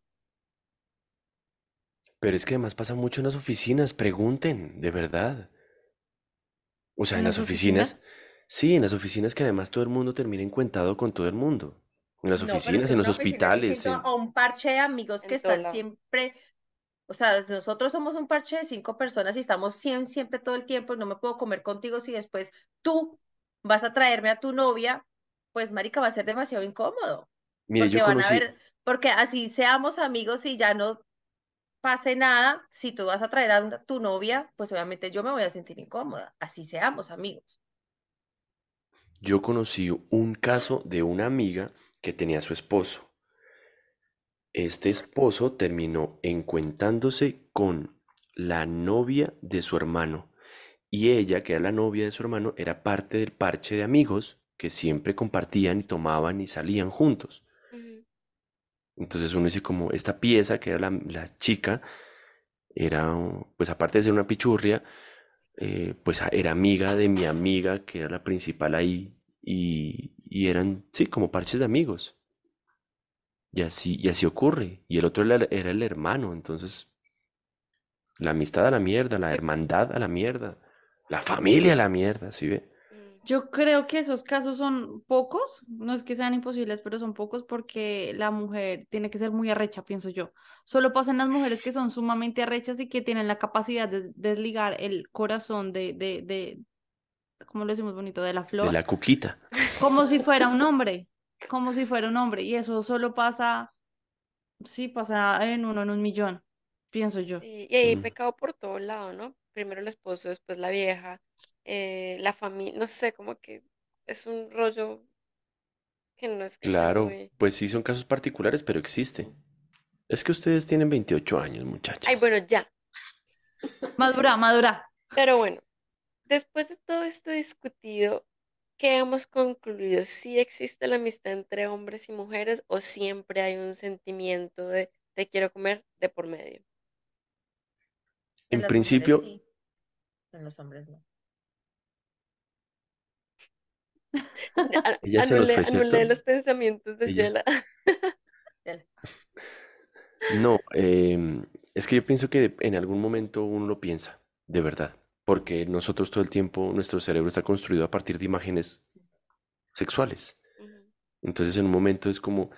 Pero es que además pasa mucho en las oficinas, pregunten, de verdad. O sea, en, las oficinas? sí, en las oficinas que además todo el mundo termina encuentado con todo el mundo. En las oficinas, en los hospitales. O un parche de amigos que están siempre, o sea, nosotros somos un parche de cinco personas y estamos siempre, siempre todo el tiempo, no me puedo comer contigo si después tú vas a traerme a tu novia, pues marica, va a ser demasiado incómodo. Mire, porque yo van a ver, porque así seamos amigos y ya no pase nada, si tú vas a traer a tu novia, pues obviamente yo me voy a sentir incómoda, así seamos amigos. Yo conocí un caso de una amiga que tenía su esposo. Este esposo terminó encuentándose con la novia de su hermano y ella, que era la novia de su hermano, era parte del parche de amigos que siempre compartían y tomaban y salían juntos. Entonces uno dice como esta pieza que era la, chica, era, pues aparte de ser una pichurria, eh, pues era amiga de mi amiga, que era la principal ahí, y, eran, sí, como parches de amigos. Y así, y así ocurre. Y el otro era, era el hermano, entonces la amistad a la mierda, la hermandad a la mierda, la familia a la mierda, ¿sí ve? Yo creo que esos casos son pocos, no es que sean imposibles, pero son pocos porque la mujer tiene que ser muy arrecha, pienso yo. Solo pasan las mujeres que son sumamente arrechas y que tienen la capacidad de desligar el corazón de, de, de ¿cómo lo decimos bonito? De la flor. De la cuquita. Como si fuera un hombre, como si fuera un hombre. Y eso solo pasa, sí, pasa en uno en un millón, pienso yo. y hay pecado por todo lado, ¿no? Primero el esposo, después la vieja, eh, la familia, no sé, como que es un rollo que no es Claro, pues sí son casos particulares, pero existe. Es que ustedes tienen 28 años, muchachos. Ay, bueno, ya. Madura, madura. Pero bueno, después de todo esto discutido, ¿qué hemos concluido? ¿Sí existe la amistad entre hombres y mujeres o siempre hay un sentimiento de te quiero comer de por medio? En, principio, en los hombres no. Ella se los pensamientos de Yela. No, em, es que yo pienso que en algún momento uno lo piensa, de verdad, porque nosotros todo el tiempo, nuestro cerebro está construido a partir de imágenes sexuales. Entonces en un momento es como,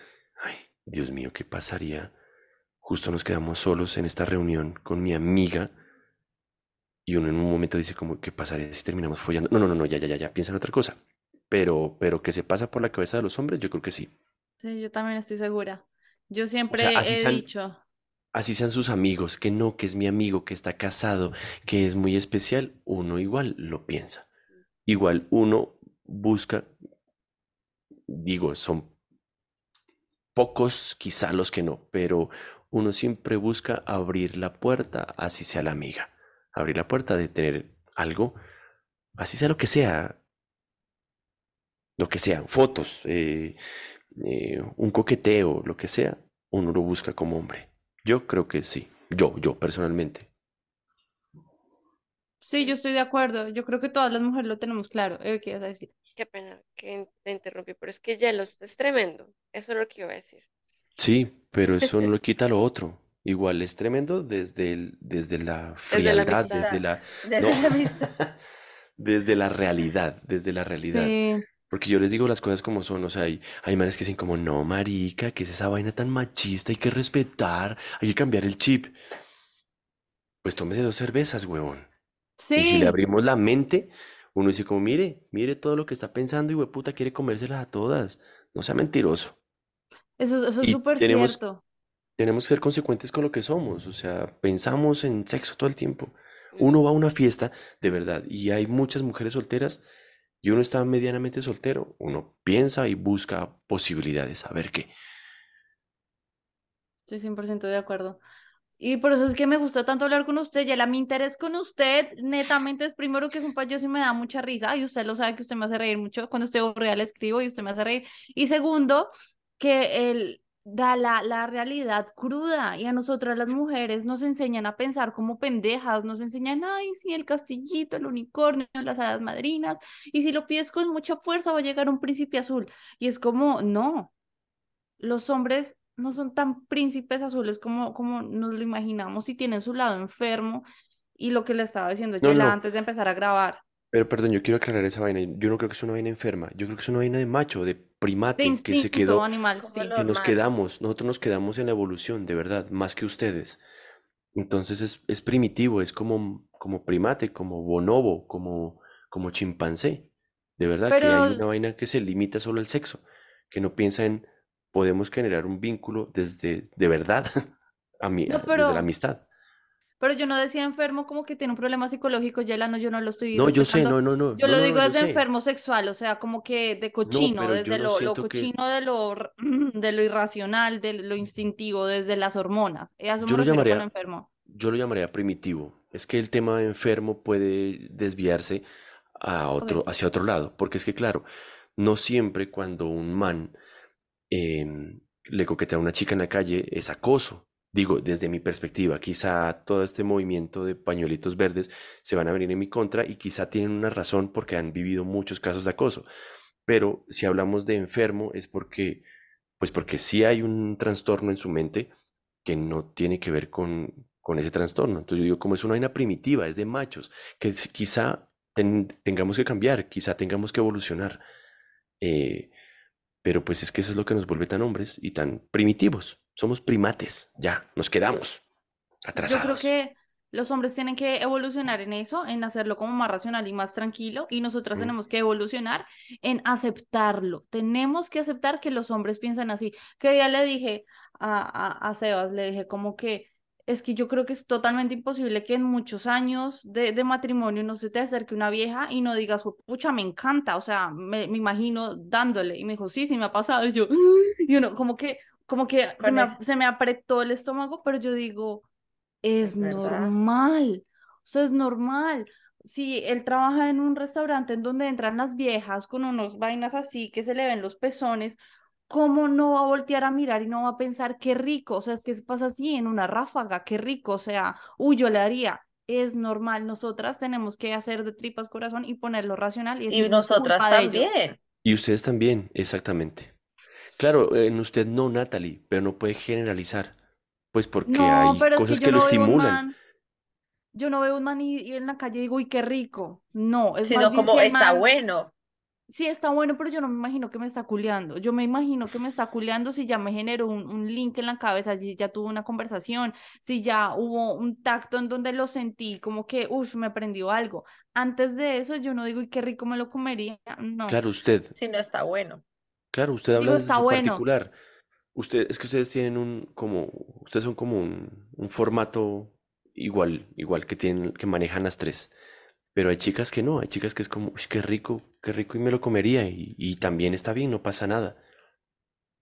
ay, Dios mío, ¿qué pasaría? Justo nos quedamos solos en esta reunión con mi amiga y uno en un momento dice como, ¿qué pasaría si terminamos follando? No, no, no, no, ya, ya, ya, ya, piensa en otra cosa. Pero, pero que se pasa por la cabeza de los hombres, yo creo que sí. Sí, yo también estoy segura. Yo siempre he dicho, así sean sus amigos, que no, que es mi amigo, que está casado, que es muy especial, uno igual lo piensa. Igual uno busca, digo, son pocos quizá los que no, pero uno siempre busca abrir la puerta, así sea la amiga, abrir la puerta de tener algo, así sea lo que sea, lo que sea, fotos, eh, eh, un coqueteo, lo que sea, uno lo busca como hombre. Yo creo que sí, yo, yo personalmente. Sí, yo estoy de acuerdo. Yo creo que todas las mujeres lo tenemos claro. ¿Qué ibas a decir? Qué pena que te interrumpí, pero es que ya lo es tremendo. Eso es lo que iba a decir. Sí, pero eso no le quita lo otro. Igual es tremendo desde, el, desde la frialdad, desde la, desde la realidad, desde la realidad. Porque yo les digo las cosas como son, o sea, hay, hay manes que dicen como, no, marica, que es esa vaina tan machista? Hay que respetar, hay que cambiar el chip. Pues tómese dos cervezas, huevón. Y si le abrimos la mente, uno dice como, mire, mire todo lo que está pensando y hueputa quiere comérselas a todas. No sea mentiroso. Eso, eso es súper cierto. Tenemos que ser consecuentes con lo que somos, o sea, pensamos en sexo todo el tiempo. Uno va a una fiesta, de verdad, y hay muchas mujeres solteras y uno está medianamente soltero, uno piensa y busca posibilidades, a ver qué. Estoy 100% de acuerdo. Y por eso es que me gustó tanto hablar con usted. Ya la mi interés con usted, netamente, es primero que es un payaso y me da mucha risa. Y usted lo sabe que usted me hace reír mucho. Cuando estoy real escribo y usted me hace reír. Y segundo, que él da la, la realidad cruda. Y a nosotras las mujeres nos enseñan a pensar como pendejas. Nos enseñan, ay, sí, el castillito, el unicornio, las hadas madrinas. Y si lo pides con mucha fuerza, va a llegar un príncipe azul. Y es como, no. Los hombres no son tan príncipes azules como, como nos lo imaginamos y tienen su lado enfermo. Y lo que le estaba diciendo yo antes de empezar a grabar. Pero perdón, yo quiero aclarar esa vaina. Yo no creo que es una vaina enferma. Yo creo que es una vaina de macho, de primate, que se quedó. animal, sí. Que nos quedamos, nosotros nos quedamos en la evolución, de verdad, más que ustedes. Entonces es, es primitivo, es como, como primate, como bonobo, como, como chimpancé. De verdad, que hay una vaina que se limita solo al sexo, que no piensa en podemos generar un vínculo desde, de verdad, a mí, desde la amistad. Pero yo no decía enfermo como que tiene un problema psicológico, Yela, no, yo no lo estoy No, yo sé, no, no, no. Yo lo digo desde enfermo sexual, o sea, como que de cochino, desde lo, lo, cochino de lo de lo irracional, de lo instintivo, desde las hormonas. Eso yo lo llamaría enfermo. Yo lo llamaría primitivo. Es que el tema de enfermo puede desviarse a otro, hacia otro lado, porque es que claro, no siempre cuando un man Em, le coquetea a una chica en la calle es acoso. Digo, desde mi perspectiva, quizá todo este movimiento de pañuelitos verdes se van a venir en mi contra y quizá tienen una razón porque han vivido muchos casos de acoso. Pero si hablamos de enfermo es porque, pues porque sí hay un trastorno en su mente que no tiene que ver con, con ese trastorno. Entonces yo digo, como es una vaina primitiva, es de machos, que quizá tengamos que cambiar, quizá tengamos que evolucionar. Eh, pero pues es que eso es lo que nos vuelve tan hombres y tan primitivos. Somos primates, ya, nos quedamos atrasados. Yo creo que los hombres tienen que evolucionar en eso, en hacerlo como más racional y más tranquilo, y nosotras tenemos que evolucionar en aceptarlo. Tenemos que aceptar que los hombres piensan así. Que ya le dije a, a, a Sebas, le dije como que es que yo creo que es totalmente imposible que en muchos años de, de matrimonio no se te acerque una vieja y no digas, pucha, me encanta, o sea, me, me, imagino dándole. Y me dijo, sí, sí me ha pasado. Y yo, y uno, como que, como que se me, se me, apretó el estómago, pero yo digo, es, normal, o sea, es normal. Si él trabaja en un restaurante en donde entran las viejas con unos vainas así que se le ven los pezones, ¿cómo no va a voltear a mirar y no va a pensar qué rico? O sea, es que pasa así en una ráfaga, qué rico, o sea, uy, yo le haría. Es normal, nosotras tenemos que hacer de tripas corazón y ponerlo racional. Y, y nosotras también. Y ustedes también, exactamente. Claro, en usted no, Natalie, pero no puede generalizar, pues porque hay cosas que, lo estimulan. yo no veo un man y, en la calle digo, uy, qué rico. No, es Sino como está bueno sí está bueno, pero yo no me imagino que me está culeando. Yo me imagino que me está culeando si ya me generó un, un link en la cabeza, si ya tuvo una conversación, si ya hubo un tacto en donde lo sentí, como que, uff, me prendió algo. Antes de eso, yo no digo, y qué rico me lo comería. No. Claro, usted. Si no está bueno. Claro, usted habla de su particular. Ustedes, es que ustedes tienen un, como, ustedes son como un, un formato igual, igual que tienen, que manejan las tres. Pero hay chicas que no, hay chicas que es como, uy, qué rico, qué rico y me lo comería y, y también está bien, no pasa nada.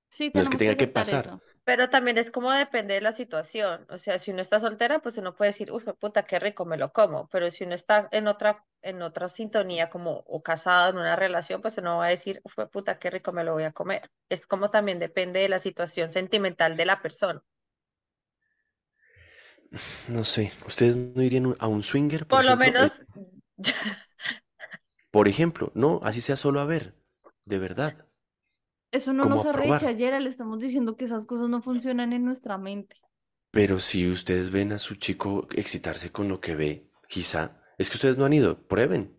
Sí, No es que tenga que pasar. eso. Pero también es como depende de la situación. O sea, si uno está soltera, pues uno puede decir, uy, puta, qué rico, me lo como. Pero si uno está en otra, en otra sintonía, como o casado en una relación, pues uno va a decir, uy, puta, qué rico, me lo voy a comer. Es como también depende de la situación sentimental de la persona. No sé, ¿ustedes no irían a un swinger, por Por lo ejemplo? Eh, menos, por ejemplo, no, así sea solo a ver, de verdad, Eso no nos arrecha, probar. Yera, le estamos diciendo que esas cosas no funcionan en nuestra mente. Pero si ustedes ven a su chico excitarse con lo que ve, quizá, es que ustedes no han ido, prueben.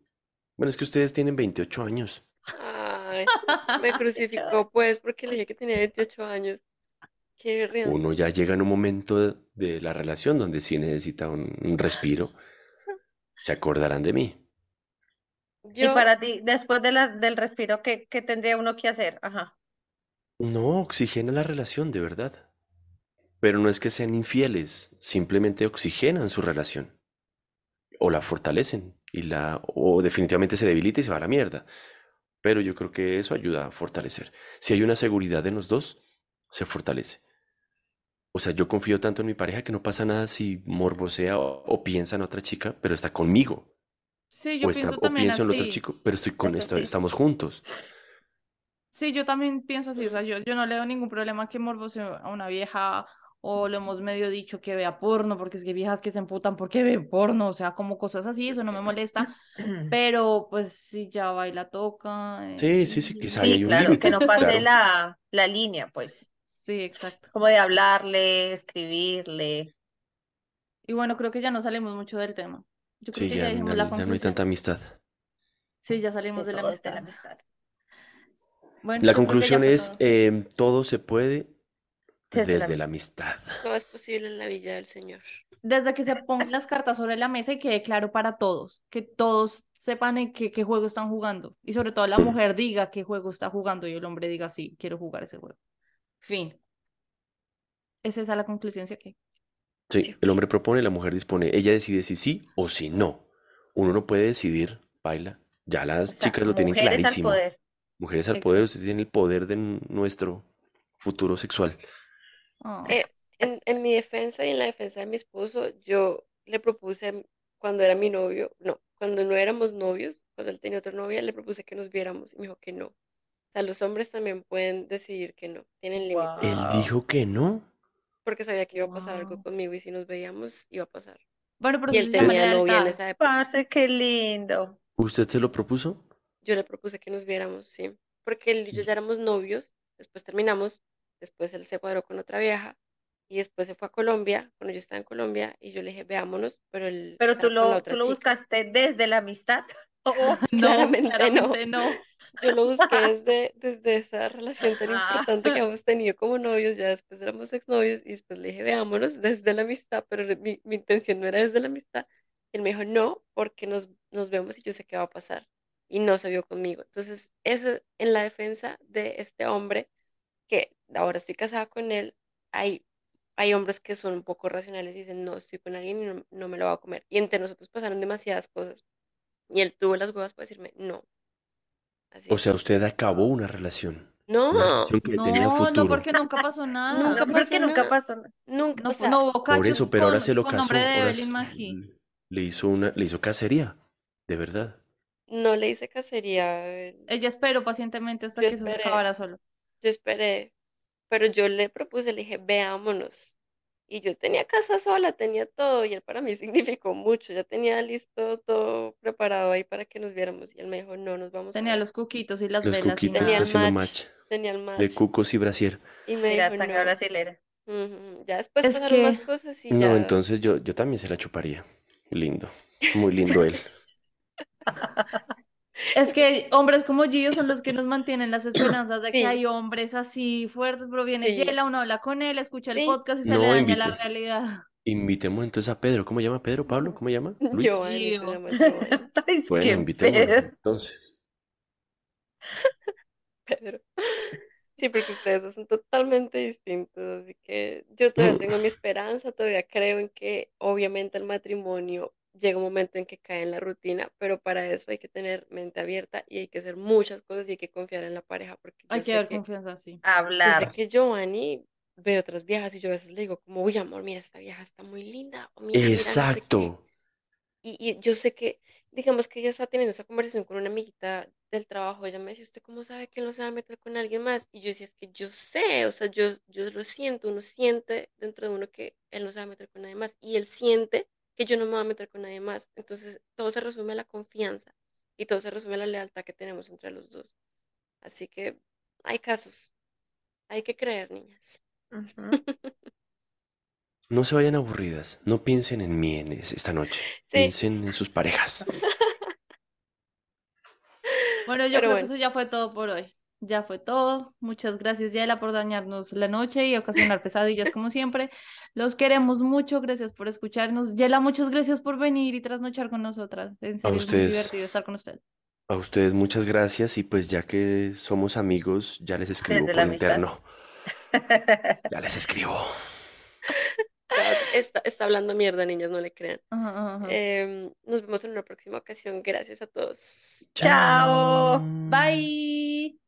Bueno, es que ustedes tienen 28 años. Ay, me crucificó pues porque le dije que tenía 28 años. Qué riendo. Uno ya llega en un momento de, de la relación donde sí necesita un, un respiro. Se acordarán de mí. y Yo, para ti, después de la, del respiro, ¿qué, qué tendría uno que hacer? Ajá. No oxigena la relación, de verdad. Pero no es que sean infieles, simplemente oxigenan su relación. O la fortalecen, y la, o definitivamente se debilita y se va a la mierda. Pero yo creo que eso ayuda a fortalecer. Si hay una seguridad en los dos, se fortalece. O sea, yo confío tanto en mi pareja que no pasa nada si morbosea o, o piensa en otra chica, pero está conmigo. Sí, yo O, está, pienso o también pienso en el otro chico, pero estoy con Eso esta, sí. estamos juntos. Sí, yo también pienso así. O sea, yo, yo no le veo ningún problema que morbose a una vieja o le hemos medio dicho que vea porno, porque es que viejas que se emputan porque ven porno, o sea, como cosas así, eso no me molesta. Pero pues si ya baila, toca. eh, Sí, sí, sí, quizá Sí, hay un claro, que no pase claro. la, la línea, pues, Sí, exacto. como de hablarle, escribirle. Y bueno, creo que ya no salimos mucho del tema. Yo creo Sí, que ya, ya dijimos ya- la ya no hay tanta amistad. Sí, ya salimos de de la todo, de amistad. la amistad. Bueno, La conclusión es, todo. em, todo se puede Desde desde la la amistad. todo es posible en la villa del Señor. Desde que se pongan las cartas sobre la mesa y quede claro para todos, que todos sepan en qué, qué juego están jugando. Y sobre todo la mujer diga qué juego está jugando y el hombre diga, sí, quiero jugar ese juego. Fin. ¿Es esa la conclusión, sí o qué? Sí, Sí, el hombre propone, la mujer dispone. Ella decide si sí o si no. Uno no puede decidir, baila. Ya O las sea, chicas lo tienen mujeres al clarísimo. poder. Mujeres al poder, Exacto. ustedes tienen el poder de nuestro futuro sexual. Ah, Eh, en, en mi defensa y en la defensa de mi esposo, yo le propuse cuando era mi novio, no, cuando no éramos novios, cuando él tenía otra novia, le propuse que nos viéramos y me dijo que no. O sea, los hombres también pueden decidir que no, tienen límites, Él Wow. dijo que no. porque sabía que iba a pasar algo wow. conmigo y si nos veíamos iba a pasar. Bueno, pero Y él tenía novia en esa época. Parce, qué lindo. ¿Usted se lo propuso? Yo le propuse que nos viéramos, sí, porque él y yo ya éramos novios, después terminamos, después él se cuadró con otra vieja y después se fue a Colombia, cuando yo estaba en Colombia y yo le dije, veámonos, pero él Pero tú lo, tú lo chica. buscaste desde la amistad. Oh, No, Claramente no. claramente no. Yo lo busqué desde, desde esa relación tan importante que ah, hemos tenido como novios, ya después éramos exnovios y después le dije, veámonos desde la amistad, pero mi, mi intención no era desde la amistad. Y él me dijo, no, porque nos, nos vemos y yo sé qué va a pasar. Y no se vio conmigo. Entonces, eso en la defensa de este hombre, que ahora estoy casada con él, hay, hay hombres que son un poco racionales y dicen, no, estoy con alguien y no, no me lo voy a comer. Y entre nosotros pasaron demasiadas cosas. Y él tuvo las huevas para decirme, no, así. O sea, usted acabó una relación. Una No, relación que tenía No, no, porque nunca pasó nada. nunca no, pasó porque nunca nada. pasó nada. Nunca, No, o sea, no hubo Por eso, pero ahora con, se lo casó. Ahora le hizo una, le hizo cacería. De verdad. No le hice cacería. Ella esperó pacientemente hasta Yo que eso se esperé, acabara solo. yo esperé, pero yo le propuse, le dije, veámonos. Y yo tenía casa sola, tenía todo, y él para mí significó mucho. Ya tenía listo todo preparado ahí para que nos viéramos. Y él me dijo, no, nos vamos a Tenía los cuquitos y las Los velas y Tenía el match, match. tenía el De match. cucos y brasier. Y me Mira, dijo, no. brasilera. Ya después Es pasaron más que, cosas y No, ya. entonces yo, yo también se la chuparía. Lindo. Muy lindo él. es que hombres como Gio son los que nos mantienen las esperanzas de que Sí, hay hombres así fuertes, pero viene sí, Yela, uno habla con él, escucha el sí. podcast y se le No, daña la invite. realidad. Invitemos entonces a Pedro. ¿Cómo llama Pedro? ¿Pablo? ¿Cómo llama? ¿Luis? Giovanni Gio. llama Giovanni. Bueno, entonces. Pedro. Sí, porque ustedes son totalmente distintos, así que yo todavía tengo mi esperanza, todavía creo en que obviamente el matrimonio llega un momento en que cae en la rutina, pero para eso hay que tener mente abierta y hay que hacer muchas cosas y hay que confiar en la pareja. Porque hay que dar confianza, sí. Hablar. Yo sé que Giovanni ve otras viejas y yo a veces le digo como, uy, amor, mira, esta vieja está muy linda. Exacto. y, y yo sé que digamos que ella está teniendo esa conversación con una amiguita del trabajo, ella me decía, ¿usted cómo sabe que él no se va a meter con alguien más? Y yo decía, es que yo sé, o sea, yo, yo lo siento, uno siente dentro de uno que él no se va a meter con nadie más y él siente que yo no me voy a meter con nadie más. Entonces, todo se resume a la confianza y todo se resume a la lealtad que tenemos entre los dos. Así que hay casos, hay que creer, niñas. No se vayan aburridas, no piensen en mí esta noche, piensen en sus parejas. Bueno, yo creo que eso ya fue todo por hoy. Ya fue todo. Muchas gracias, Yela, por dañarnos la noche y ocasionar pesadillas como siempre. Los queremos mucho. Gracias por escucharnos. Yela, muchas gracias por venir y trasnochar con nosotras. En serio, es muy divertido estar con usted. A ustedes muchas gracias y pues ya que somos amigos, ya les escribo por interno. Ya les escribo. Está, está, hablando mierda, niñas, no le crean. Em, nos vemos en una próxima ocasión. Gracias a todos. Chao. Bye.